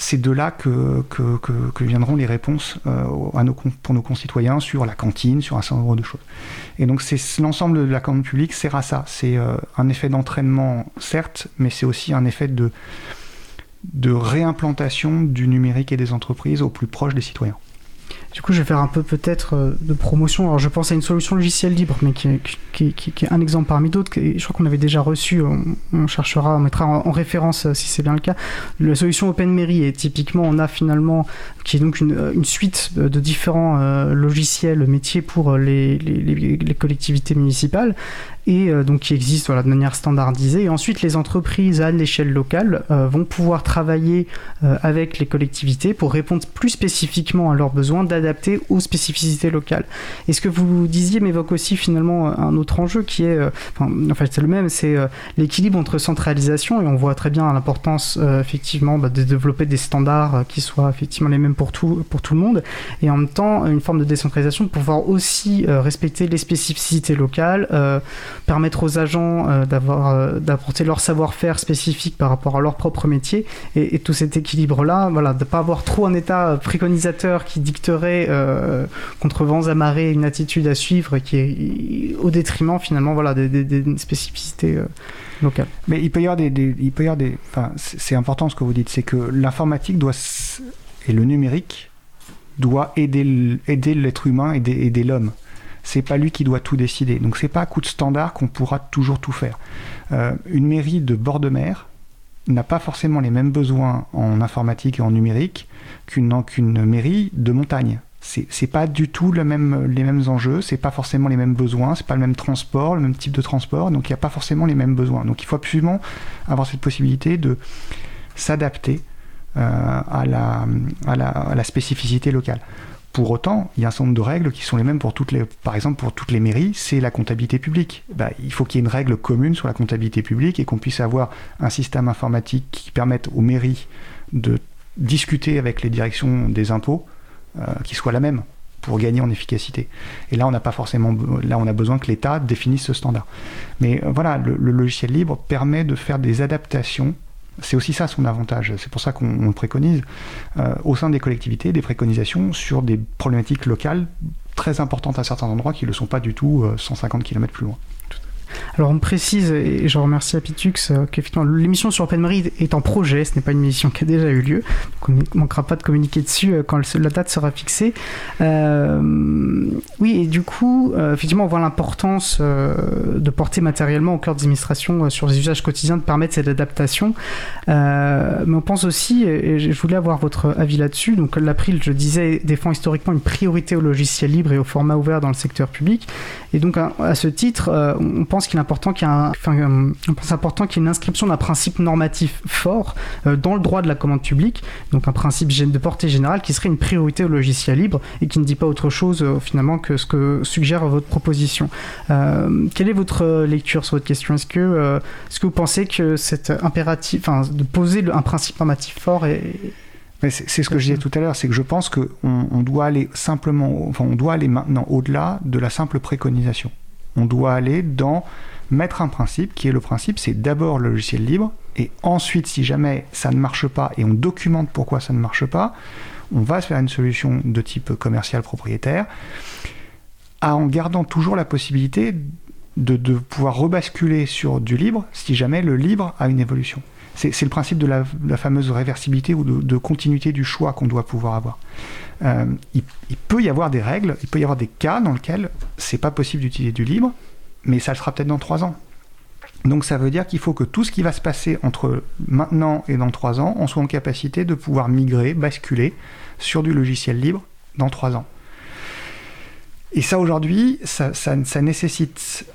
c'est de là que, que, viendront les réponses euh, pour nos concitoyens sur la cantine, sur un certain nombre de choses. Et donc c'est l'ensemble de la commande publique sert à ça. C'est euh, un effet d'entraînement, certes, mais c'est aussi un effet de, de réimplantation du numérique et des entreprises au plus proche des citoyens. Du coup, je vais faire un peu peut-être euh, de promotion. Alors, je pense à une solution logicielle libre, mais qui est, est un exemple parmi d'autres. Je crois qu'on avait déjà reçu, on, cherchera, on mettra en, référence euh, si c'est bien le cas. La solution OpenMairie, et typiquement, on a finalement, qui est donc une, euh, suite de différents logiciels métiers pour les, collectivités municipales et donc qui existe voilà, de manière standardisée. Et ensuite, les entreprises à l'échelle locale vont pouvoir travailler avec les collectivités pour répondre plus spécifiquement à leurs besoins adapté aux spécificités locales. Et ce que vous disiez m'évoque aussi finalement un autre enjeu qui est, euh, enfin, enfin c'est le même, c'est euh, l'équilibre entre centralisation et on voit très bien l'importance euh, effectivement bah, de développer des standards qui soient effectivement les mêmes pour tout, pour tout le monde et en même temps une forme de décentralisation pour pouvoir aussi respecter les spécificités locales, permettre aux agents d'avoir d'apporter leur savoir-faire spécifique par rapport à leur propre métier et, tout cet équilibre là, voilà, de pas avoir trop un état préconisateur qui dicterait euh, contre vents à marée une attitude à suivre qui est au détriment finalement voilà, des, spécificités euh, locales. Mais il peut y avoir des... il peut y avoir des enfin, c'est important ce que vous dites, c'est que l'informatique doit et le numérique doit aider aider l'être humain, aider, aider l'homme. C'est pas lui qui doit tout décider. Donc c'est pas à coup de standard qu'on pourra toujours tout faire. Euh, une mairie de bord de mer n'a pas forcément les mêmes besoins en informatique et en numérique qu'une mairie de montagne. C'est pas du tout les mêmes enjeux, c'est pas forcément les mêmes besoins, c'est pas le même transport, le même type de transport, donc il n'y a pas forcément les mêmes besoins. Donc il faut absolument avoir cette possibilité de s'adapter euh, à, la, spécificité locale. Pour autant, il y a un certain nombre de règles qui sont les mêmes pour toutes les, par exemple pour toutes les mairies, c'est la comptabilité publique. Bah, il faut qu'il y ait une règle commune sur la comptabilité publique et qu'on puisse avoir un système informatique qui permette aux mairies de discuter avec les directions des impôts euh, qui soit la même pour gagner en efficacité. Et là, on n'a pas forcément, là, on a besoin que l'État définisse ce standard. Mais euh, voilà, le, logiciel libre permet de faire des adaptations. C'est aussi ça son avantage. C'est pour ça qu'on préconise euh, au sein des collectivités des préconisations sur des problématiques locales très importantes à certains endroits qui ne le sont pas du tout 150 km plus loin. Alors on précise, et je remercie Apitux, euh, qu'effectivement l'émission sur OpenMarie est en projet, ce n'est pas une émission qui a déjà eu lieu, donc on ne manquera pas de communiquer dessus euh, quand la date sera fixée. Euh, oui, et du coup, effectivement, on voit l'importance de porter matériellement au cœur des administrations sur les usages quotidiens, de permettre cette adaptation. mais on pense aussi, et je voulais avoir votre avis là-dessus, donc l'April, je disais, défend historiquement une priorité au logiciel libre et au format ouvert dans le secteur public. Et donc à, ce titre, on pense qu'il est important qu'il y ait enfin, euh, important qu'il y ait une inscription d'un principe normatif fort euh, dans le droit de la commande publique, donc un principe de portée générale qui serait une priorité au logiciel libre et qui ne dit pas autre chose finalement que ce que suggère votre proposition. quelle est votre lecture sur votre question? Est-ce que, est-ce que vous pensez que cet impératif, enfin, de poser un principe normatif fort est c'est ce que je disais tout à l'heure, c'est que je pense qu'on on doit aller simplement, enfin, on doit aller maintenant au-delà de la simple préconisation. On doit aller dans mettre un principe qui est le principe, c'est d'abord le logiciel libre, et ensuite, si jamais ça ne marche pas et on documente pourquoi ça ne marche pas, on va se faire une solution de type commercial propriétaire, en gardant toujours la possibilité de, de pouvoir rebasculer sur du libre si jamais le libre a une évolution. C'est le principe de la, fameuse réversibilité ou de, continuité du choix qu'on doit pouvoir avoir. Euh, il, peut y avoir des règles, il peut y avoir des cas dans lesquels c'est pas possible d'utiliser du libre, mais ça le sera peut-être dans trois ans. Donc ça veut dire qu'il faut que tout ce qui va se passer entre maintenant et dans trois ans, on soit en capacité de pouvoir migrer, basculer sur du logiciel libre dans trois ans. Et ça aujourd'hui, ça, nécessite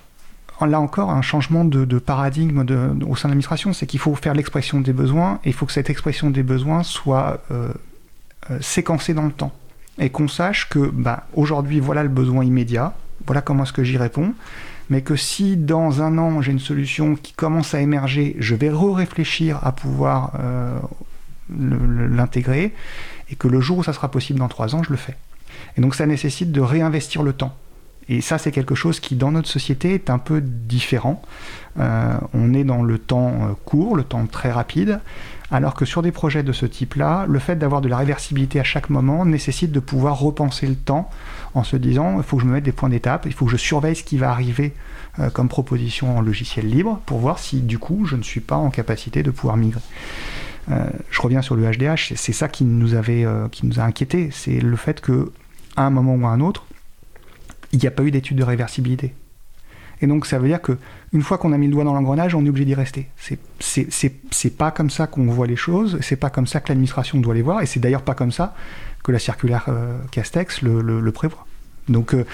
là encore un changement de, paradigme au sein de l'administration, c'est qu'il faut faire l'expression des besoins et il faut que cette expression des besoins soit euh, euh, séquencée dans le temps et qu'on sache que bah, aujourd'hui voilà le besoin immédiat, voilà comment est-ce que j'y réponds, mais que si dans un an j'ai une solution qui commence à émerger, je vais re-réfléchir à pouvoir euh, l'intégrer et que le jour où ça sera possible dans trois ans, je le fais. Et donc ça nécessite de réinvestir le temps. Et ça, c'est quelque chose qui, dans notre société, est un peu différent. Euh, on est dans le temps euh, court, le temps très rapide, alors que sur des projets de ce type-là, le fait d'avoir de la réversibilité à chaque moment nécessite de pouvoir repenser le temps en se disant, il faut que je me mette des points d'étape, il faut que je surveille ce qui va arriver euh, comme proposition en logiciel libre pour voir si, du coup, je ne suis pas en capacité de pouvoir migrer. je reviens sur le HDH, c'est ça qui nous nous a inquiété, c'est le fait que à un moment ou à un autre, il n'y a pas eu d'étude de réversibilité. Et donc ça veut dire que une fois qu'on a mis le doigt dans l'engrenage, on est obligé d'y rester. C'est pas comme ça qu'on voit les choses, c'est pas comme ça que l'administration doit les voir, et c'est d'ailleurs pas comme ça que la circulaire euh, Castex le, prévoit. Donc euh,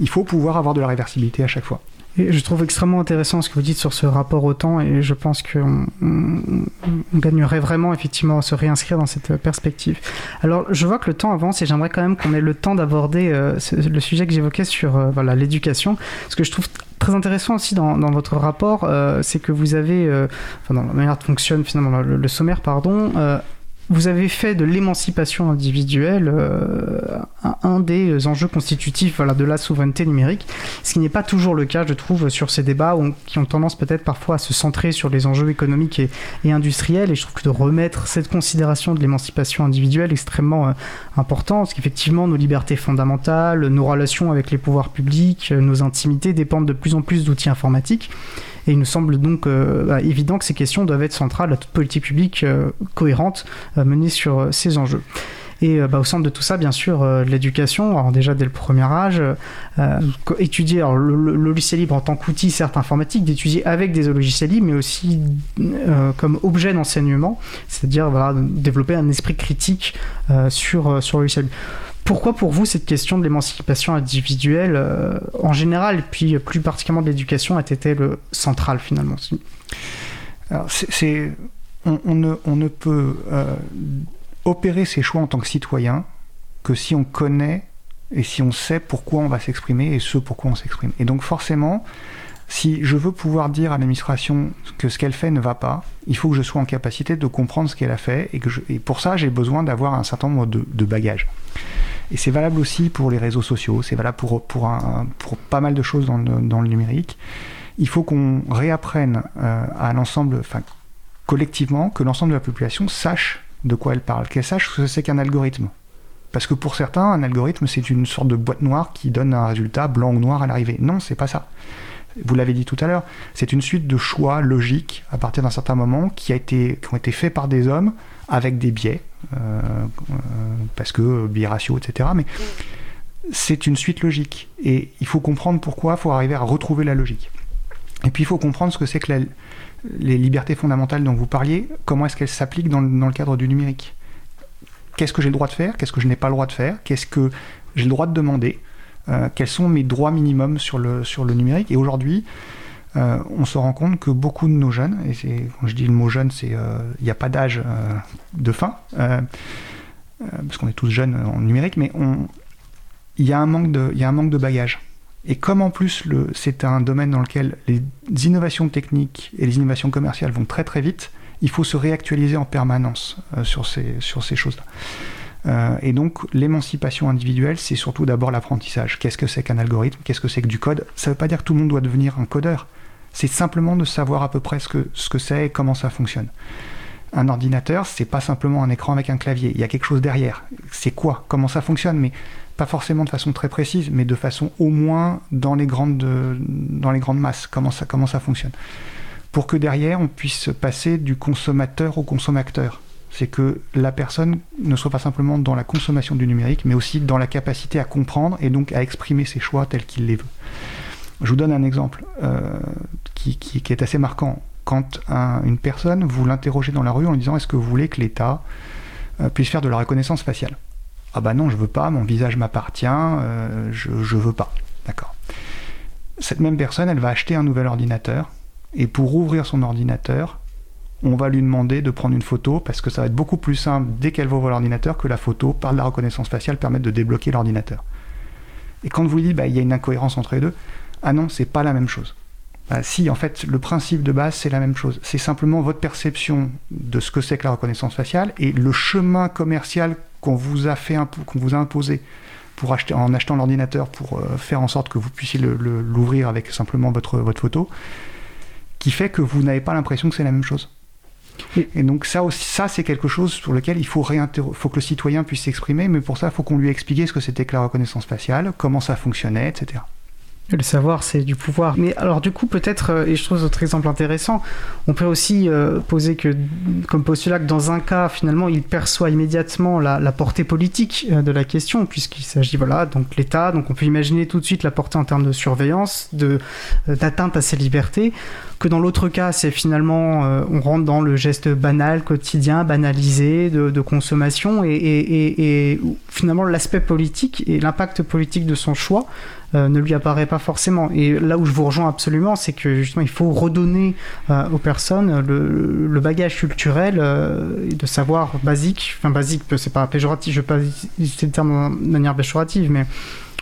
il faut pouvoir avoir de la réversibilité à chaque fois je trouve extrêmement intéressant ce que vous dites sur ce rapport au temps et je pense qu'on gagnerait vraiment effectivement à se réinscrire dans cette perspective. Alors je vois que le temps avance et j'aimerais quand même qu'on ait le temps d'aborder euh, le sujet que j'évoquais sur voilà l'éducation. Ce que je trouve très intéressant aussi dans, votre rapport, c'est que vous avez, enfin dans la manière dont fonctionne finalement le, le sommaire, pardon, vous avez fait de l'émancipation individuelle euh, un, des enjeux constitutifs voilà, de la souveraineté numérique, ce qui n'est pas toujours le cas, je trouve, sur ces débats qui ont tendance peut-être parfois à se centrer sur les enjeux économiques et, industriels. Et je trouve que de remettre cette considération de l'émancipation individuelle extrêmement euh, important, parce qu'effectivement, nos libertés fondamentales, nos relations avec les pouvoirs publics, nos intimités dépendent de plus en plus d'outils informatiques. Et il nous semble donc euh, bah, évident que ces questions doivent être centrales à toute politique publique euh, cohérente euh, menée sur ces enjeux. Et bah, au centre de tout ça, bien sûr, l'éducation. Alors déjà dès le premier âge, étudier le, logiciel libre en tant qu'outil, certes informatique, d'étudier avec des logiciels libres, mais aussi comme objet d'enseignement, c'est-à-dire développer un esprit critique sur, sur le logiciel libre. Pourquoi pour vous cette question de l'émancipation individuelle euh, en général, puis plus particulièrement de l'éducation, a été le central finalement c'est, on, ne, peut euh, opérer ses choix en tant que citoyen que si on connaît et si on sait pourquoi on va s'exprimer et ce pourquoi on s'exprime. Et donc forcément, si je veux pouvoir dire à l'administration que ce qu'elle fait ne va pas, il faut que je sois en capacité de comprendre ce qu'elle a fait et, que pour ça j'ai besoin d'avoir un certain nombre de bagages. Et c'est valable aussi pour les réseaux sociaux, c'est valable pour, pour, un, pour pas mal de choses dans le, dans le numérique. Il faut qu'on réapprenne euh, à l'ensemble, enfin collectivement, que l'ensemble de la population sache de quoi elle parle, qu'elle sache ce que c'est qu'un algorithme. Parce que pour certains, un algorithme, c'est une sorte de boîte noire qui donne un résultat blanc ou noir à l'arrivée. Non, c'est pas ça. Vous l'avez dit tout à l'heure, c'est une suite de choix logiques à partir d'un certain moment qui, a été, qui ont été faits par des hommes avec des biais, euh, euh, parce que biais ratio, etc. Mais c'est une suite logique. Et il faut comprendre pourquoi, il faut arriver à retrouver la logique. Et puis il faut comprendre ce que c'est que les libertés fondamentales dont vous parliez, comment est-ce qu'elles s'appliquent dans, le cadre du numérique. Qu'est-ce que j'ai le droit de faire Qu'est-ce que je n'ai pas le droit de faire Qu'est-ce que j'ai le droit de demander euh, Quels sont mes droits minimums sur le, sur le numérique Et aujourd'hui, on se rend compte que beaucoup de nos jeunes, et quand je dis le mot jeune, c'est il n'y a pas d'âge de fin, parce qu'on est tous jeunes en numérique, mais il y, y a un manque de bagages. Et comme en plus c'est un domaine dans lequel les innovations techniques et les innovations commerciales vont très très vite, il faut se réactualiser en permanence euh, sur ces, sur ces choses-là. Euh, et donc l'émancipation individuelle, c'est surtout d'abord l'apprentissage. Qu'est-ce que c'est qu'un algorithme? Qu'est-ce que c'est que du code? Ça ne veut pas dire que tout le monde doit devenir un codeur. C'est simplement de savoir à peu près ce que ce que c'est et comment ça fonctionne. Un ordinateur, c'est pas simplement un écran avec un clavier. Il y a quelque chose derrière. C'est quoi? Comment ça fonctionne? Mais pas forcément de façon très précise, mais de façon au moins dans les grandes, dans les grandes masses, comment ça, comment ça fonctionne? Pour que derrière, on puisse passer du consommateur au consommateur. C'est que la personne ne soit pas simplement dans la consommation du numérique, mais aussi dans la capacité à comprendre et donc à exprimer ses choix tels qu'il les veut. Je vous donne un exemple euh, qui, est assez marquant. Quand une personne, vous l'interrogez dans la rue en lui disant est-ce que vous voulez que l'État euh, puisse faire de la reconnaissance faciale? Ah bah non, je veux pas, mon visage m'appartient, euh, je, je veux pas. D'accord. Cette même personne, elle va acheter un nouvel ordinateur, et pour ouvrir son ordinateur, on va lui demander de prendre une photo parce que ça va être beaucoup plus simple dès qu'elle va ouvrir l'ordinateur que la photo par la reconnaissance faciale permette de débloquer l'ordinateur. Et quand vous lui dites bah, il y a une incohérence entre les deux, ah non, c'est pas la même chose. Bah, si, en fait, le principe de base, c'est la même chose. C'est simplement votre perception de ce que c'est que la reconnaissance faciale et le chemin commercial qu'on vous a fait qu'on vous a imposé pour acheter en achetant l'ordinateur pour euh, faire en sorte que vous puissiez l'ouvrir avec simplement votre votre photo qui fait que vous n'avez pas l'impression que c'est la même chose. Et donc ça aussi, ça c'est quelque chose sur lequel il faut, faut que le citoyen puisse s'exprimer, mais pour ça, il faut qu'on lui explique ce que c'était que la reconnaissance faciale, comment ça fonctionnait, etc. Le savoir, c'est du pouvoir. Mais alors, du coup, peut-être, euh, et je trouve votre exemple intéressant, on peut aussi euh, poser que, comme postulat que dans un cas, finalement, il perçoit immédiatement la, portée politique euh, de la question, puisqu'il s'agit, voilà, donc l'État, donc on peut imaginer tout de suite la portée en termes de surveillance, de, d'atteinte à ses libertés, que dans l'autre cas, c'est finalement, on rentre dans le geste banal, quotidien, banalisé, de, consommation, et finalement, l'aspect politique et l'impact politique de son choix euh, ne lui apparaît pas forcément. Et là où je vous rejoins absolument, c'est que justement il faut redonner euh, aux personnes le, bagage culturel euh, de savoir basique, enfin basique, c'est pas péjoratif, je vais pas utiliser le terme de manière péjorative, mais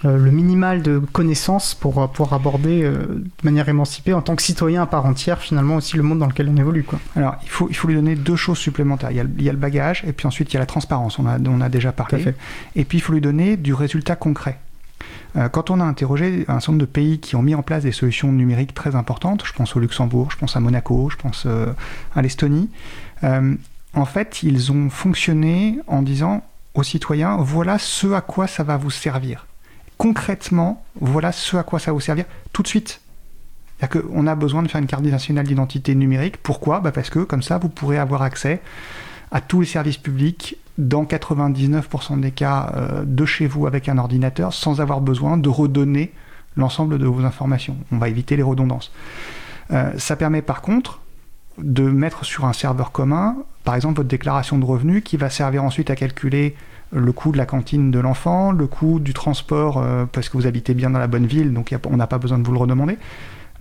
le minimal de connaissances pour pouvoir aborder de manière émancipée en tant que citoyen à part entière finalement aussi le monde dans lequel on évolue. Quoi. Alors il faut, il faut lui donner deux choses supplémentaires. Il y, a, il y a le bagage et puis ensuite il y a la transparence, on a, on a déjà parlé. Et puis il faut lui donner du résultat concret. Euh, quand on a interrogé un certain nombre de pays qui ont mis en place des solutions numériques très importantes, je pense au Luxembourg, je pense à Monaco, je pense euh, à l'Estonie, euh, en fait, ils ont fonctionné en disant aux citoyens, voilà ce à quoi ça va vous servir. Concrètement, voilà ce à quoi ça va vous servir tout de suite. C'est-à-dire qu'on a besoin de faire une carte nationale d'identité numérique. Pourquoi? Bah Parce que comme ça, vous pourrez avoir accès à tous les services publics dans 99% des cas euh, de chez vous avec un ordinateur sans avoir besoin de redonner l'ensemble de vos informations. On va éviter les redondances. Euh, ça permet par contre de mettre sur un serveur commun, par exemple, votre déclaration de revenus qui va servir ensuite à calculer le coût de la cantine de l'enfant, le coût du transport euh, parce que vous habitez bien dans la bonne ville, donc on n'a pas besoin de vous le redemander.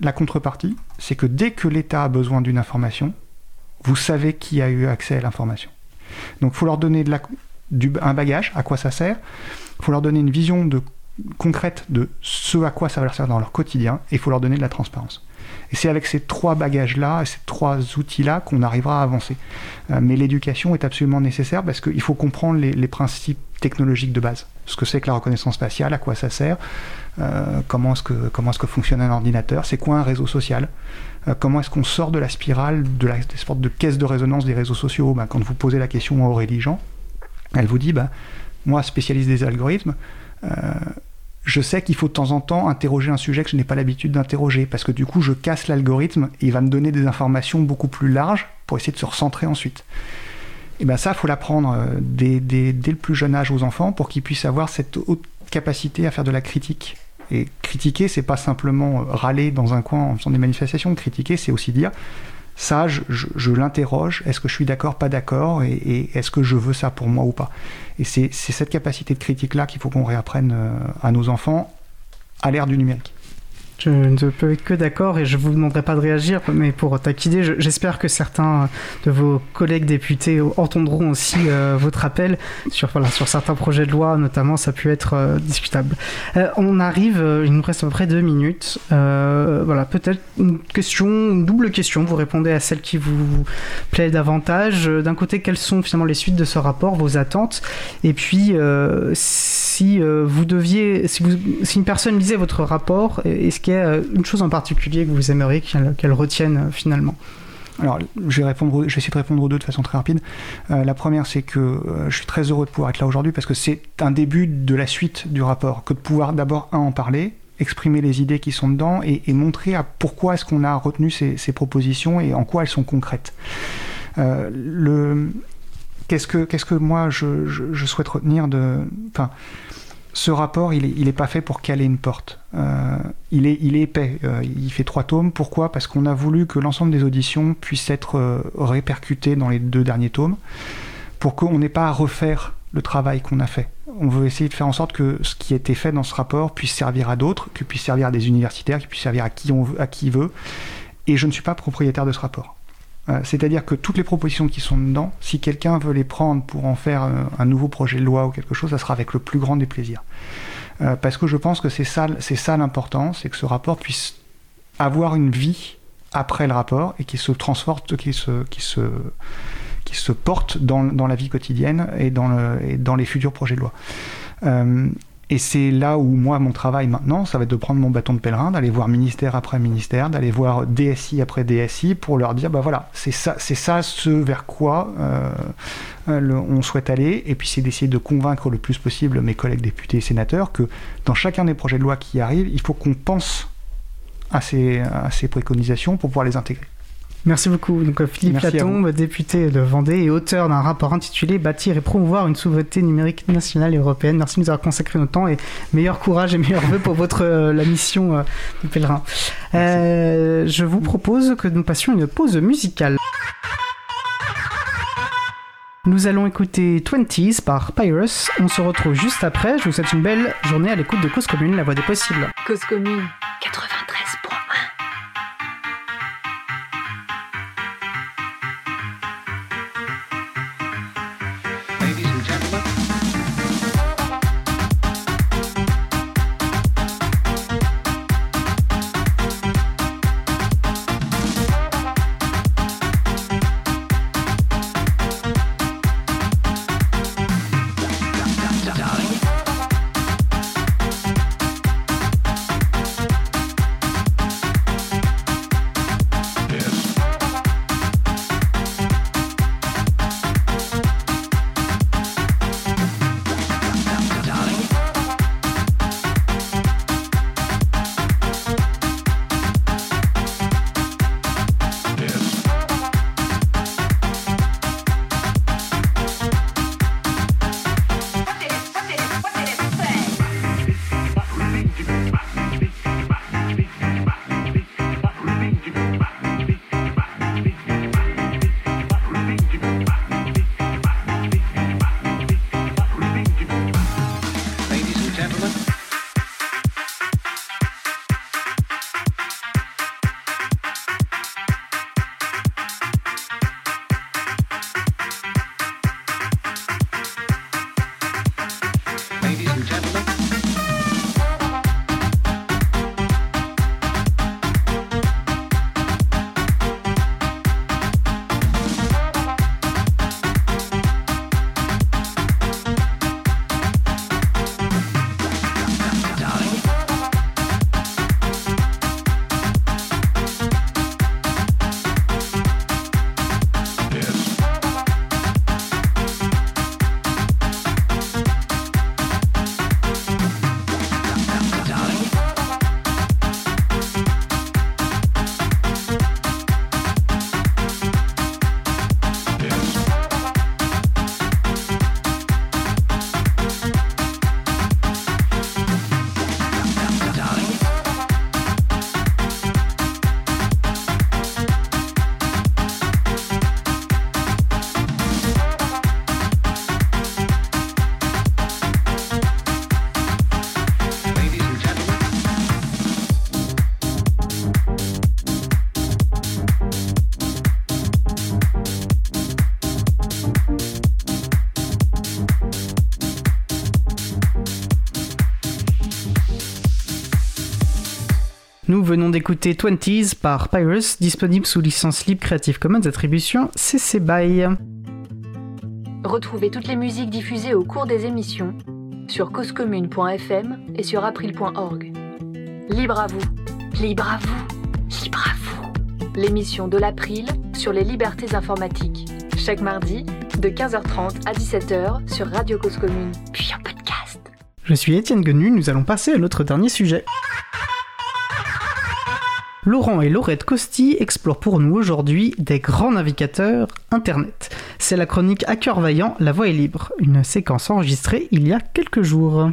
La contrepartie, c'est que dès que l'État a besoin d'une information, vous savez qui a eu accès à l'information. Donc il faut leur donner un bagage, à quoi ça sert, il faut leur donner une vision concrète de ce à quoi ça va leur servir dans leur quotidien, et il faut leur donner de la transparence. Et c'est avec ces trois bagages-là, ces trois outils-là qu'on arrivera à avancer. Euh, mais l'éducation est absolument nécessaire parce qu'il faut comprendre les, principes technologiques de base. Ce que c'est que la reconnaissance faciale, à quoi ça sert, euh, comment comment est-ce que fonctionne un ordinateur, c'est quoi un réseau social, euh, comment est-ce qu'on sort de la spirale, de la des sortes de caisse de résonance des réseaux sociaux? Bah, Quand vous posez la question à Aurélie Jean, elle vous dit bah, Moi, spécialiste des algorithmes, euh, je sais qu'il faut de temps en temps interroger un sujet que je n'ai pas l'habitude d'interroger, parce que du coup, je casse l'algorithme et il va me donner des informations beaucoup plus larges pour essayer de se recentrer ensuite. Et bien ça, il faut l'apprendre euh, dès, le plus jeune âge aux enfants pour qu'ils puissent avoir cette haute capacité à faire de la critique et critiquer, c'est pas simplement euh, râler dans un coin en faisant des manifestations. Critiquer, c'est aussi dire ça, je, l'interroge, est-ce que je suis d'accord, pas d'accord, et, est-ce que je veux ça pour moi ou pas? Et c'est cette capacité de critique-là qu'il faut qu'on réapprenne euh, à nos enfants à l'ère du numérique. Je ne peux être que d'accord et je vous demanderai pas de réagir, mais pour taquider, j'espère que certains de vos collègues députés entendront aussi euh, votre appel sur, voilà, sur certains projets de loi, notamment, ça a pu être euh, discutable. Euh, on arrive, il nous reste à peu près deux minutes. voilà, peut-être une question, une double question. Vous répondez à celle qui vous plaît davantage. D'un côté, quelles sont finalement les suites de ce rapport, vos attentes? Et puis, si vous deviez, si, si une personne lisait votre rapport, est-ce a une chose en particulier que vous aimeriez qu'elle retienne finalement? Alors, je vais, répondre, je vais essayer de répondre aux deux de façon très rapide. Euh, la première, c'est que euh, je suis très heureux de pouvoir être là aujourd'hui parce que c'est un début de la suite du rapport, que de pouvoir d'abord, un, en parler, exprimer les idées qui sont dedans et, montrer à pourquoi est-ce qu'on a retenu ces, propositions et en quoi elles sont concrètes. Euh. Qu'est-ce que, moi je, souhaite retenir de... ce rapport, il n'est pas fait pour caler une porte. Euh, il, est, est épais. Euh, il fait trois tomes. Pourquoi? Parce qu'on a voulu que l'ensemble des auditions puissent être euh, répercutées dans les deux derniers tomes, pour qu'on n'ait pas à refaire le travail qu'on a fait. On veut essayer de faire en sorte que ce qui a été fait dans ce rapport puisse servir à d'autres, que puisse servir à des universitaires, qu'il puisse servir à qui, on veut, à qui veut. Et je ne suis pas propriétaire de ce rapport. Euh, c'est-à-dire que toutes les propositions qui sont dedans, si quelqu'un veut les prendre pour en faire euh, un nouveau projet de loi ou quelque chose, ça sera avec le plus grand des plaisirs. Euh, parce que je pense que c'est ça, ça l'important, c'est que ce rapport puisse avoir une vie après le rapport et qu'il se transforme, qu'il se, porte dans, la vie quotidienne et dans les futurs projets de loi. Et c'est là où moi, mon travail maintenant, ça va être de prendre mon bâton de pèlerin, d'aller voir ministère après ministère, d'aller voir DSI après DSI pour leur dire, bah voilà, c'est ça, ce vers quoi euh, on souhaite aller. Et puis c'est d'essayer de convaincre le plus possible mes collègues députés et sénateurs que dans chacun des projets de loi qui arrivent, il faut qu'on pense à ces préconisations pour pouvoir les intégrer. Merci beaucoup. Donc, euh, Philippe Latombe, député de Vendée et auteur d'un rapport intitulé Bâtir et promouvoir une souveraineté numérique nationale et européenne. Merci de nous avoir consacré notre temps et meilleur courage et meilleurs vœux pour votre, euh, la mission euh, du pèlerin. je vous propose que nous passions une pause musicale. Nous allons écouter 20s par Pyrus. On se retrouve juste après. Je vous souhaite une belle journée à l'écoute de Cause Commune, la voix des possibles. Cause Commune 93. Nous venons d'écouter 20s par Pyrus, disponible sous licence libre Creative Commons Attribution CC BY. Retrouvez toutes les musiques diffusées au cours des émissions sur causecommune.fm et sur april.org. Libre à vous, libre à vous, libre à vous. L'émission de l'April sur les libertés informatiques. Chaque mardi, de 15h30 à 17h sur Radio Cause Commune, puis en podcast. Je suis Étienne Genu, nous allons passer à notre dernier sujet. Laurent et Laurette Costi explorent pour nous aujourd'hui des grands navigateurs Internet. C'est la chronique À cœur vaillant, la voix est libre, une séquence enregistrée il y a quelques jours.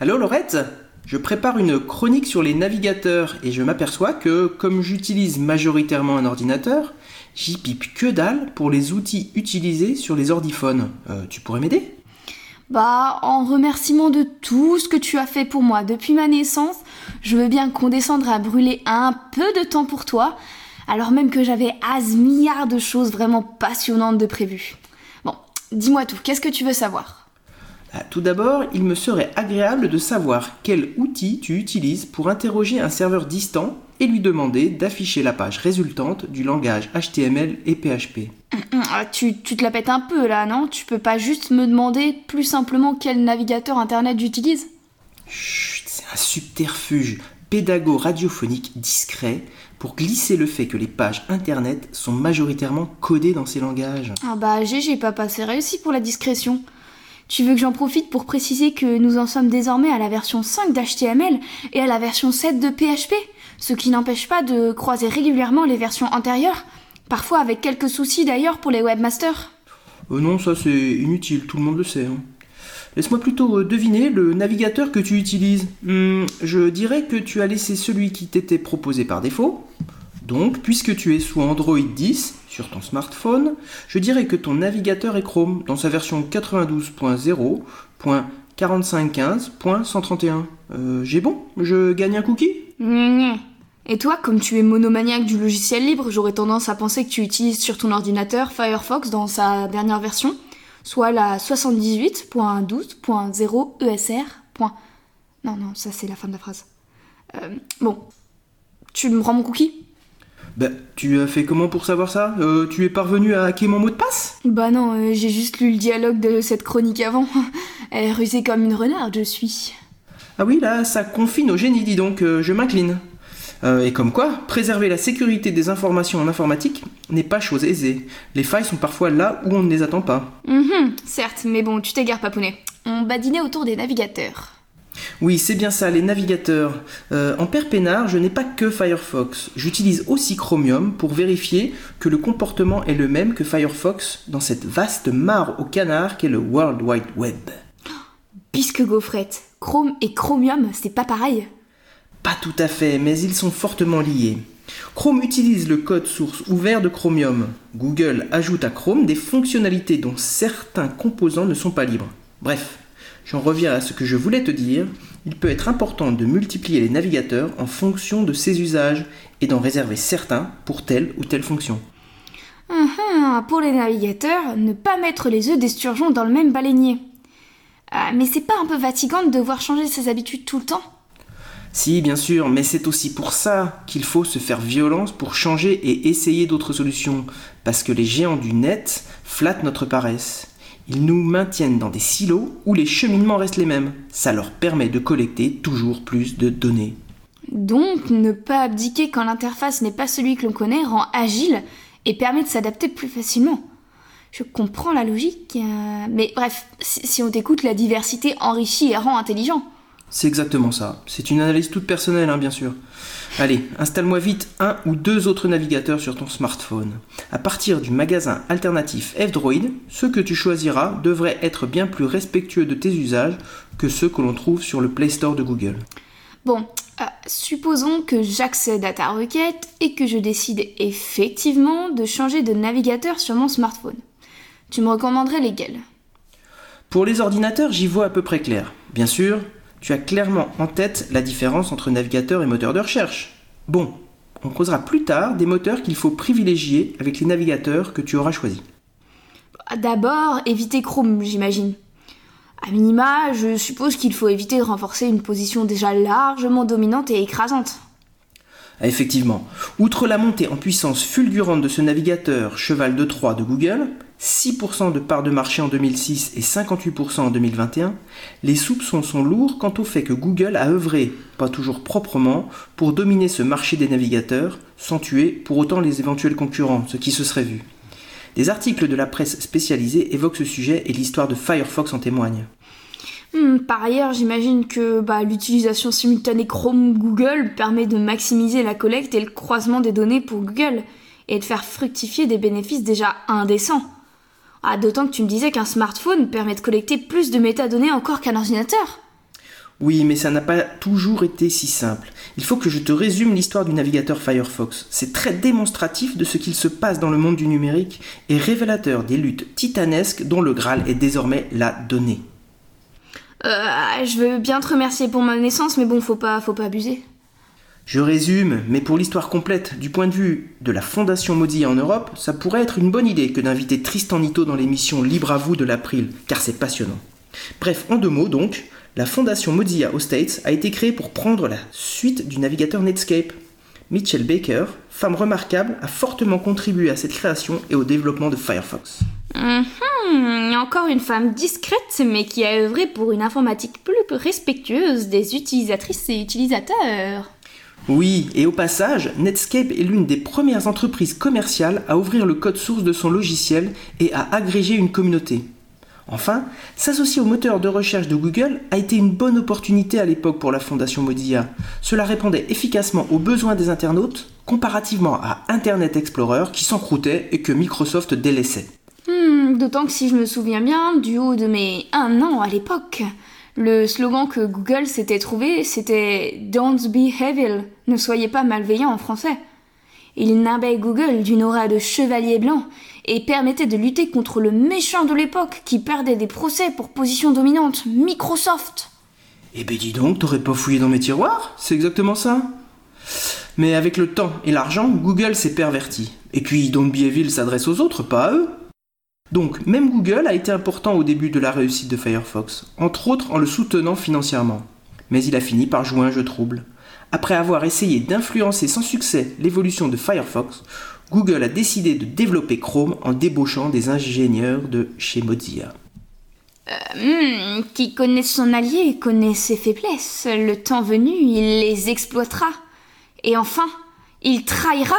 Allô Laurette? Je prépare une chronique sur les navigateurs et je m'aperçois que, comme j'utilise majoritairement un ordinateur, j'y pipe que dalle pour les outils utilisés sur les ordiphones. Euh, tu pourrais m'aider? Bah, en remerciement de tout ce que tu as fait pour moi depuis ma naissance, je veux bien qu'on descende à brûler un peu de temps pour toi, alors même que j'avais as milliards de choses vraiment passionnantes de prévues. Bon, dis-moi tout, qu'est-ce que tu veux savoir? Bah, Tout d'abord, il me serait agréable de savoir quel outil tu utilises pour interroger un serveur distant et lui demander d'afficher la page résultante du langage HTML et PHP. Hum, ah, tu, tu te la pètes un peu là, non? Tu peux pas juste me demander plus simplement quel navigateur internet j'utilise? Chut, c'est un subterfuge pédago-radiophonique discret pour glisser le fait que les pages internet sont majoritairement codées dans ces langages. Ah bah GG papa, c'est réussi pour la discrétion. Tu veux que j'en profite pour préciser que nous en sommes désormais à la version 5 d'HTML et à la version 7 de PHP, ce qui n'empêche pas de croiser régulièrement les versions antérieures, parfois avec quelques soucis d'ailleurs pour les webmasters. Euh, non, ça c'est inutile, tout le monde le sait. hein. Laisse-moi plutôt euh, deviner le navigateur que tu utilises. Hmm, je dirais que tu as laissé celui qui t'était proposé par défaut. Donc, puisque tu es sous Android 10 sur ton smartphone, je dirais que ton navigateur est Chrome dans sa version 92.0.4515.131. Euh, J'ai bon? Je gagne un cookie? Gna. Et toi, comme tu es monomaniaque du logiciel libre, j'aurais tendance à penser que tu utilises sur ton ordinateur Firefox dans sa dernière version, soit la 78.12.0 ESR. Non, non, ça c'est la fin de la phrase. Euh, bon, tu me rends mon cookie? Bah, tu as fait comment pour savoir ça? Euh, Tu es parvenu à hacker mon mot de passe? Bah non, euh, j'ai juste lu le dialogue de cette chronique avant. Elle est rusée comme une renarde, je suis. Ah oui, là, ça confine au génie, dis donc, je m'incline. Euh, et comme quoi, préserver la sécurité des informations en informatique n'est pas chose aisée. Les failles sont parfois là où on ne les attend pas. Mhm, certes, mais bon, tu t'égares, papounet. On badinait autour des navigateurs. Oui, c'est bien ça, les navigateurs. Euh, en père peinard, je n'ai pas que Firefox. J'utilise aussi Chromium pour vérifier que le comportement est le même que Firefox dans cette vaste mare au canard qu'est le World Wide Web. Puisque gaufrette, Chrome et Chromium, c'est pas pareil. Pas tout à fait, mais ils sont fortement liés. Chrome utilise le code source ouvert de Chromium. Google ajoute à Chrome des fonctionnalités dont certains composants ne sont pas libres. Bref, j'en reviens à ce que je voulais te dire. Il peut être important de multiplier les navigateurs en fonction de ses usages et d'en réserver certains pour telle ou telle fonction. Pour les navigateurs, ne pas mettre les œufs d'esturgeon dans le même baleinier. Ah, mais c'est pas un peu fatigant de devoir changer ses habitudes tout le temps? Si, bien sûr, mais c'est aussi pour ça qu'il faut se faire violence pour changer et essayer d'autres solutions, parce que les géants du net flattent notre paresse. Ils nous maintiennent dans des silos où les cheminements restent les mêmes. Ça leur permet de collecter toujours plus de données. Donc, ne pas abdiquer quand l'interface n'est pas celui que l'on connaît rend agile et permet de s'adapter plus facilement. Je comprends la logique, euh, mais bref, si, si on t'écoute, la diversité enrichit et rend intelligent. C'est exactement ça. C'est une analyse toute personnelle, hein, bien sûr. Allez, installe-moi vite un ou deux autres navigateurs sur ton smartphone. À partir du magasin alternatif F-Droid, ceux que tu choisiras devraient être bien plus respectueux de tes usages que ceux que l'on trouve sur le Play Store de Google. Bon, euh, supposons que j'accède à ta requête et que je décide effectivement de changer de navigateur sur mon smartphone. Tu me recommanderais lesquels? Pour les ordinateurs, j'y vois à peu près clair. Bien sûr, tu as clairement en tête la différence entre navigateur et moteur de recherche. Bon, on causera plus tard des moteurs qu'il faut privilégier avec les navigateurs que tu auras choisis. D'abord, éviter Chrome, j'imagine. À minima, je suppose qu'il faut éviter de renforcer une position déjà largement dominante et écrasante. Effectivement, outre la montée en puissance fulgurante de ce navigateur cheval de Troie de Google, 6% de part de marché en 2006 et 58% en 2021, les soupçons sont lourds quant au fait que Google a œuvré, pas toujours proprement, pour dominer ce marché des navigateurs, sans tuer pour autant les éventuels concurrents, ce qui se serait vu. Des articles de la presse spécialisée évoquent ce sujet et l'histoire de Firefox en témoigne. Hmm, par ailleurs, j'imagine que bah, l'utilisation simultanée Chrome-Google permet de maximiser la collecte et le croisement des données pour Google et de faire fructifier des bénéfices déjà indécents. Ah, D'autant que tu me disais qu'un smartphone permet de collecter plus de métadonnées encore qu'un ordinateur. Oui, mais ça n'a pas toujours été si simple. Il faut que je te résume l'histoire du navigateur Firefox. C'est très démonstratif de ce qu'il se passe dans le monde du numérique et révélateur des luttes titanesques dont le Graal est désormais la donnée. Euh, je veux bien te remercier pour ma naissance, mais bon, faut pas, faut pas abuser. Je résume, mais pour l'histoire complète, du point de vue de la Fondation Mozilla en Europe, ça pourrait être une bonne idée que d'inviter Tristan Nito dans l'émission Libre à vous de l'April, car c'est passionnant. Bref, en deux mots donc, la Fondation Mozilla aux States a été créée pour prendre la suite du navigateur Netscape. Mitchell Baker, femme remarquable, a fortement contribué à cette création et au développement de Firefox. Mhm, encore une femme discrète, mais qui a œuvré pour une informatique plus respectueuse des utilisatrices et utilisateurs. Oui, et au passage, Netscape est l'une des premières entreprises commerciales à ouvrir le code source de son logiciel et à agréger une communauté. Enfin, s'associer au moteur de recherche de Google a été une bonne opportunité à l'époque pour la Fondation Mozilla. Cela répondait efficacement aux besoins des internautes, comparativement à Internet Explorer qui s'encroutait et que Microsoft délaissait. D'autant que si je me souviens bien, du haut de mes un an à l'époque, le slogan que Google s'était trouvé, c'était Don't be evil, ne soyez pas malveillant en français. Il nimbait Google d'une aura de chevalier blanc et permettait de lutter contre le méchant de l'époque qui perdait des procès pour position dominante, Microsoft. Eh ben dis donc, t'aurais pas fouillé dans mes tiroirs? C'est exactement ça. Mais avec le temps et l'argent, Google s'est perverti. Et puis Don't Be Evil s'adresse aux autres, pas à eux. Donc, même Google a été important au début de la réussite de Firefox, entre autres en le soutenant financièrement. Mais il a fini par jouer un jeu trouble. Après avoir essayé d'influencer sans succès l'évolution de Firefox, Google a décidé de développer Chrome en débauchant des ingénieurs de chez Mozilla. Hmm, qui connaît son allié connaît ses faiblesses. Le temps venu, il les exploitera. Et enfin, il trahira.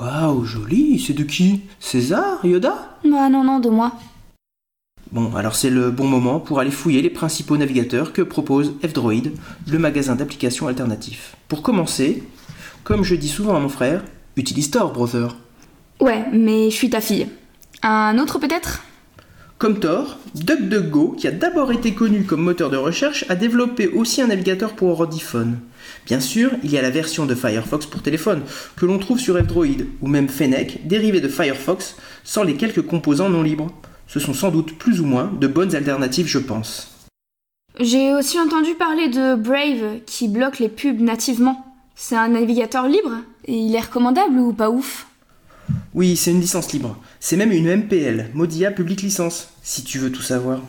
Waouh, joli, c'est de qui? César? Yoda? Bah non, non, de moi. Bon, alors c'est le bon moment pour aller fouiller les principaux navigateurs que propose F-Droid, le magasin d'applications alternatifs. Pour commencer, comme je dis souvent à mon frère, utilise Tor, brother. Ouais, mais je suis ta fille. Un autre peut-être? Comme Tor, DuckDuckGo, qui a d'abord été connu comme moteur de recherche, a développé aussi un navigateur pour ordiphone. Bien sûr, il y a la version de Firefox pour téléphone, que l'on trouve sur F-Droid, ou même Fennec, dérivé de Firefox, sans les quelques composants non libres. Ce sont sans doute plus ou moins de bonnes alternatives, je pense. J'ai aussi entendu parler de Brave, qui bloque les pubs nativement. C'est un navigateur libre Et il est recommandable ou pas ouf? Oui, c'est une licence libre. C'est même une MPL, Mozilla Public License, si tu veux tout savoir.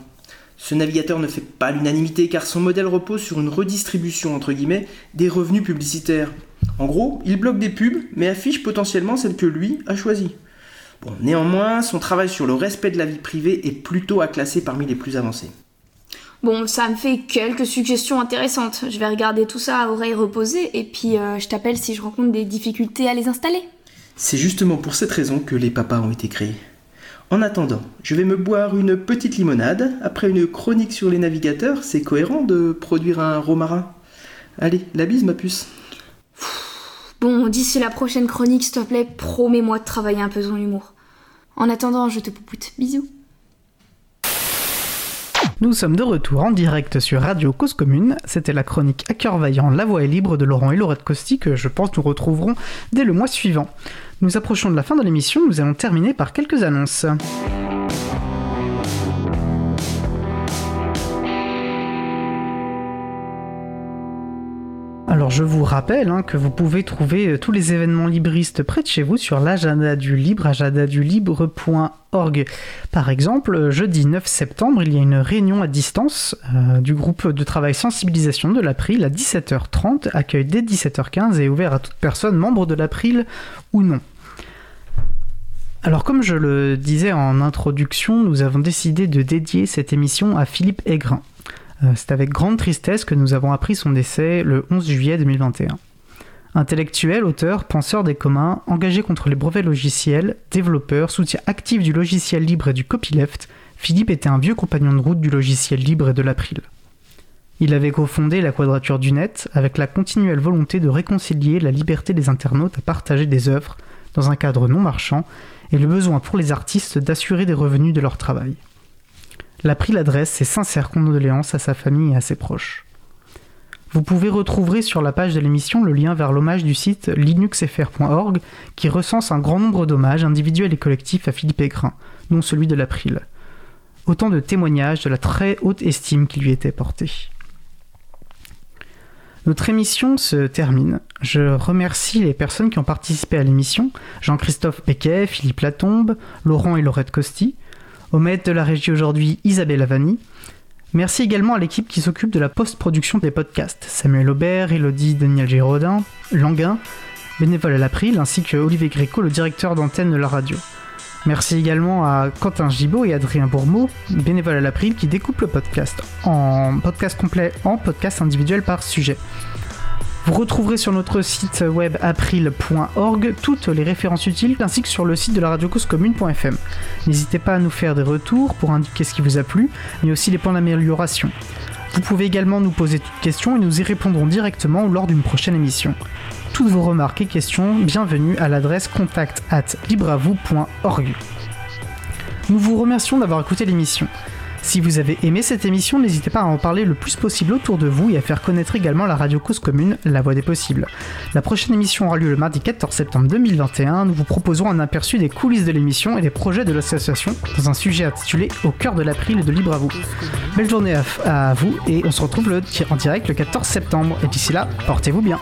Ce navigateur ne fait pas l'unanimité car son modèle repose sur une redistribution entre guillemets des revenus publicitaires. En gros, il bloque des pubs mais affiche potentiellement celles que lui a choisies. Bon, néanmoins, son travail sur le respect de la vie privée est plutôt à classer parmi les plus avancés. Bon, ça me fait quelques suggestions intéressantes. Je vais regarder tout ça à oreille reposée et puis euh, je t'appelle si je rencontre des difficultés à les installer. C'est justement pour cette raison que les papas ont été créés. En attendant, je vais me boire une petite limonade. Après une chronique sur les navigateurs, c'est cohérent de produire un romarin. Allez, la bise, ma puce. Bon, d'ici la prochaine chronique, s'il te plaît, promets-moi de travailler un peu ton humour. En attendant, je te poupoute. Bisous. Nous sommes de retour en direct sur Radio Cause Commune. C'était la chronique à cœur vaillant La Voix est libre de Laurent et Laurette Costi que je pense nous retrouverons dès le mois suivant. Nous approchons de la fin de l'émission, nous allons terminer par quelques annonces. Je vous rappelle hein, que vous pouvez trouver euh, tous les événements libristes près de chez vous sur l'agenda du libre, agendadulibre.org. Par exemple, euh, jeudi 9 septembre, il y a une réunion à distance euh, du groupe de travail sensibilisation de l'April à 17h30, accueil dès 17h15 et ouvert à toute personne membre de l'April ou non. Alors comme je le disais en introduction, nous avons décidé de dédier cette émission à Philippe Aigrin. Euh, c'est avec grande tristesse que nous avons appris son décès le 11 juillet 2021. Intellectuel, auteur, penseur des communs, engagé contre les brevets logiciels, développeur, soutien actif du logiciel libre et du copyleft, Philippe était un vieux compagnon de route du logiciel libre et de l'April. Il avait cofondé la Quadrature du Net avec la continuelle volonté de réconcilier la liberté des internautes à partager des œuvres dans un cadre non marchand et le besoin pour les artistes d'assurer des revenus de leur travail. L'April adresse ses sincères condoléances à sa famille et à ses proches. Vous pouvez retrouver sur la page de l'émission le lien vers l'hommage du site linuxfr.org qui recense un grand nombre d'hommages individuels et collectifs à Philippe Aigrin, dont celui de l'April. Autant de témoignages de la très haute estime qui lui était portée. Notre émission se termine. Je remercie les personnes qui ont participé à l'émission Jean-Christophe Pequet, Philippe Latombe, Laurent et Laurette Costi, au maître de la régie aujourd'hui, Isabelle Avani. Merci également à l'équipe qui s'occupe de la post-production des podcasts. Samuel Aubert, Elodie Daniel Giraudin, Languin, bénévole à l'April, ainsi que Olivier Gréco, le directeur d'antenne de la radio. Merci également à Quentin Gibaud et Adrien Bourmeau, bénévole à l'April, qui découpe le podcast en podcast complet en podcast individuel par sujet. Vous retrouverez sur notre site web april.org toutes les références utiles ainsi que sur le site de la radio commune.fm. N'hésitez pas à nous faire des retours pour indiquer ce qui vous a plu, mais aussi les points d'amélioration. Vous pouvez également nous poser toutes questions et nous y répondrons directement lors d'une prochaine émission. Toutes vos remarques et questions, bienvenue à l'adresse contact at. Nous vous remercions d'avoir écouté l'émission. Si vous avez aimé cette émission, n'hésitez pas à en parler le plus possible autour de vous et à faire connaître également la radio cause commune, la voix des possibles. La prochaine émission aura lieu le mardi 14 septembre 2021. Nous vous proposerons un aperçu des coulisses de l'émission et des projets de l'association dans un sujet intitulé Au cœur de l'April et de Libre à vous. Belle journée à, vous et on se retrouve en direct le 14 septembre. Et d'ici là, portez-vous bien.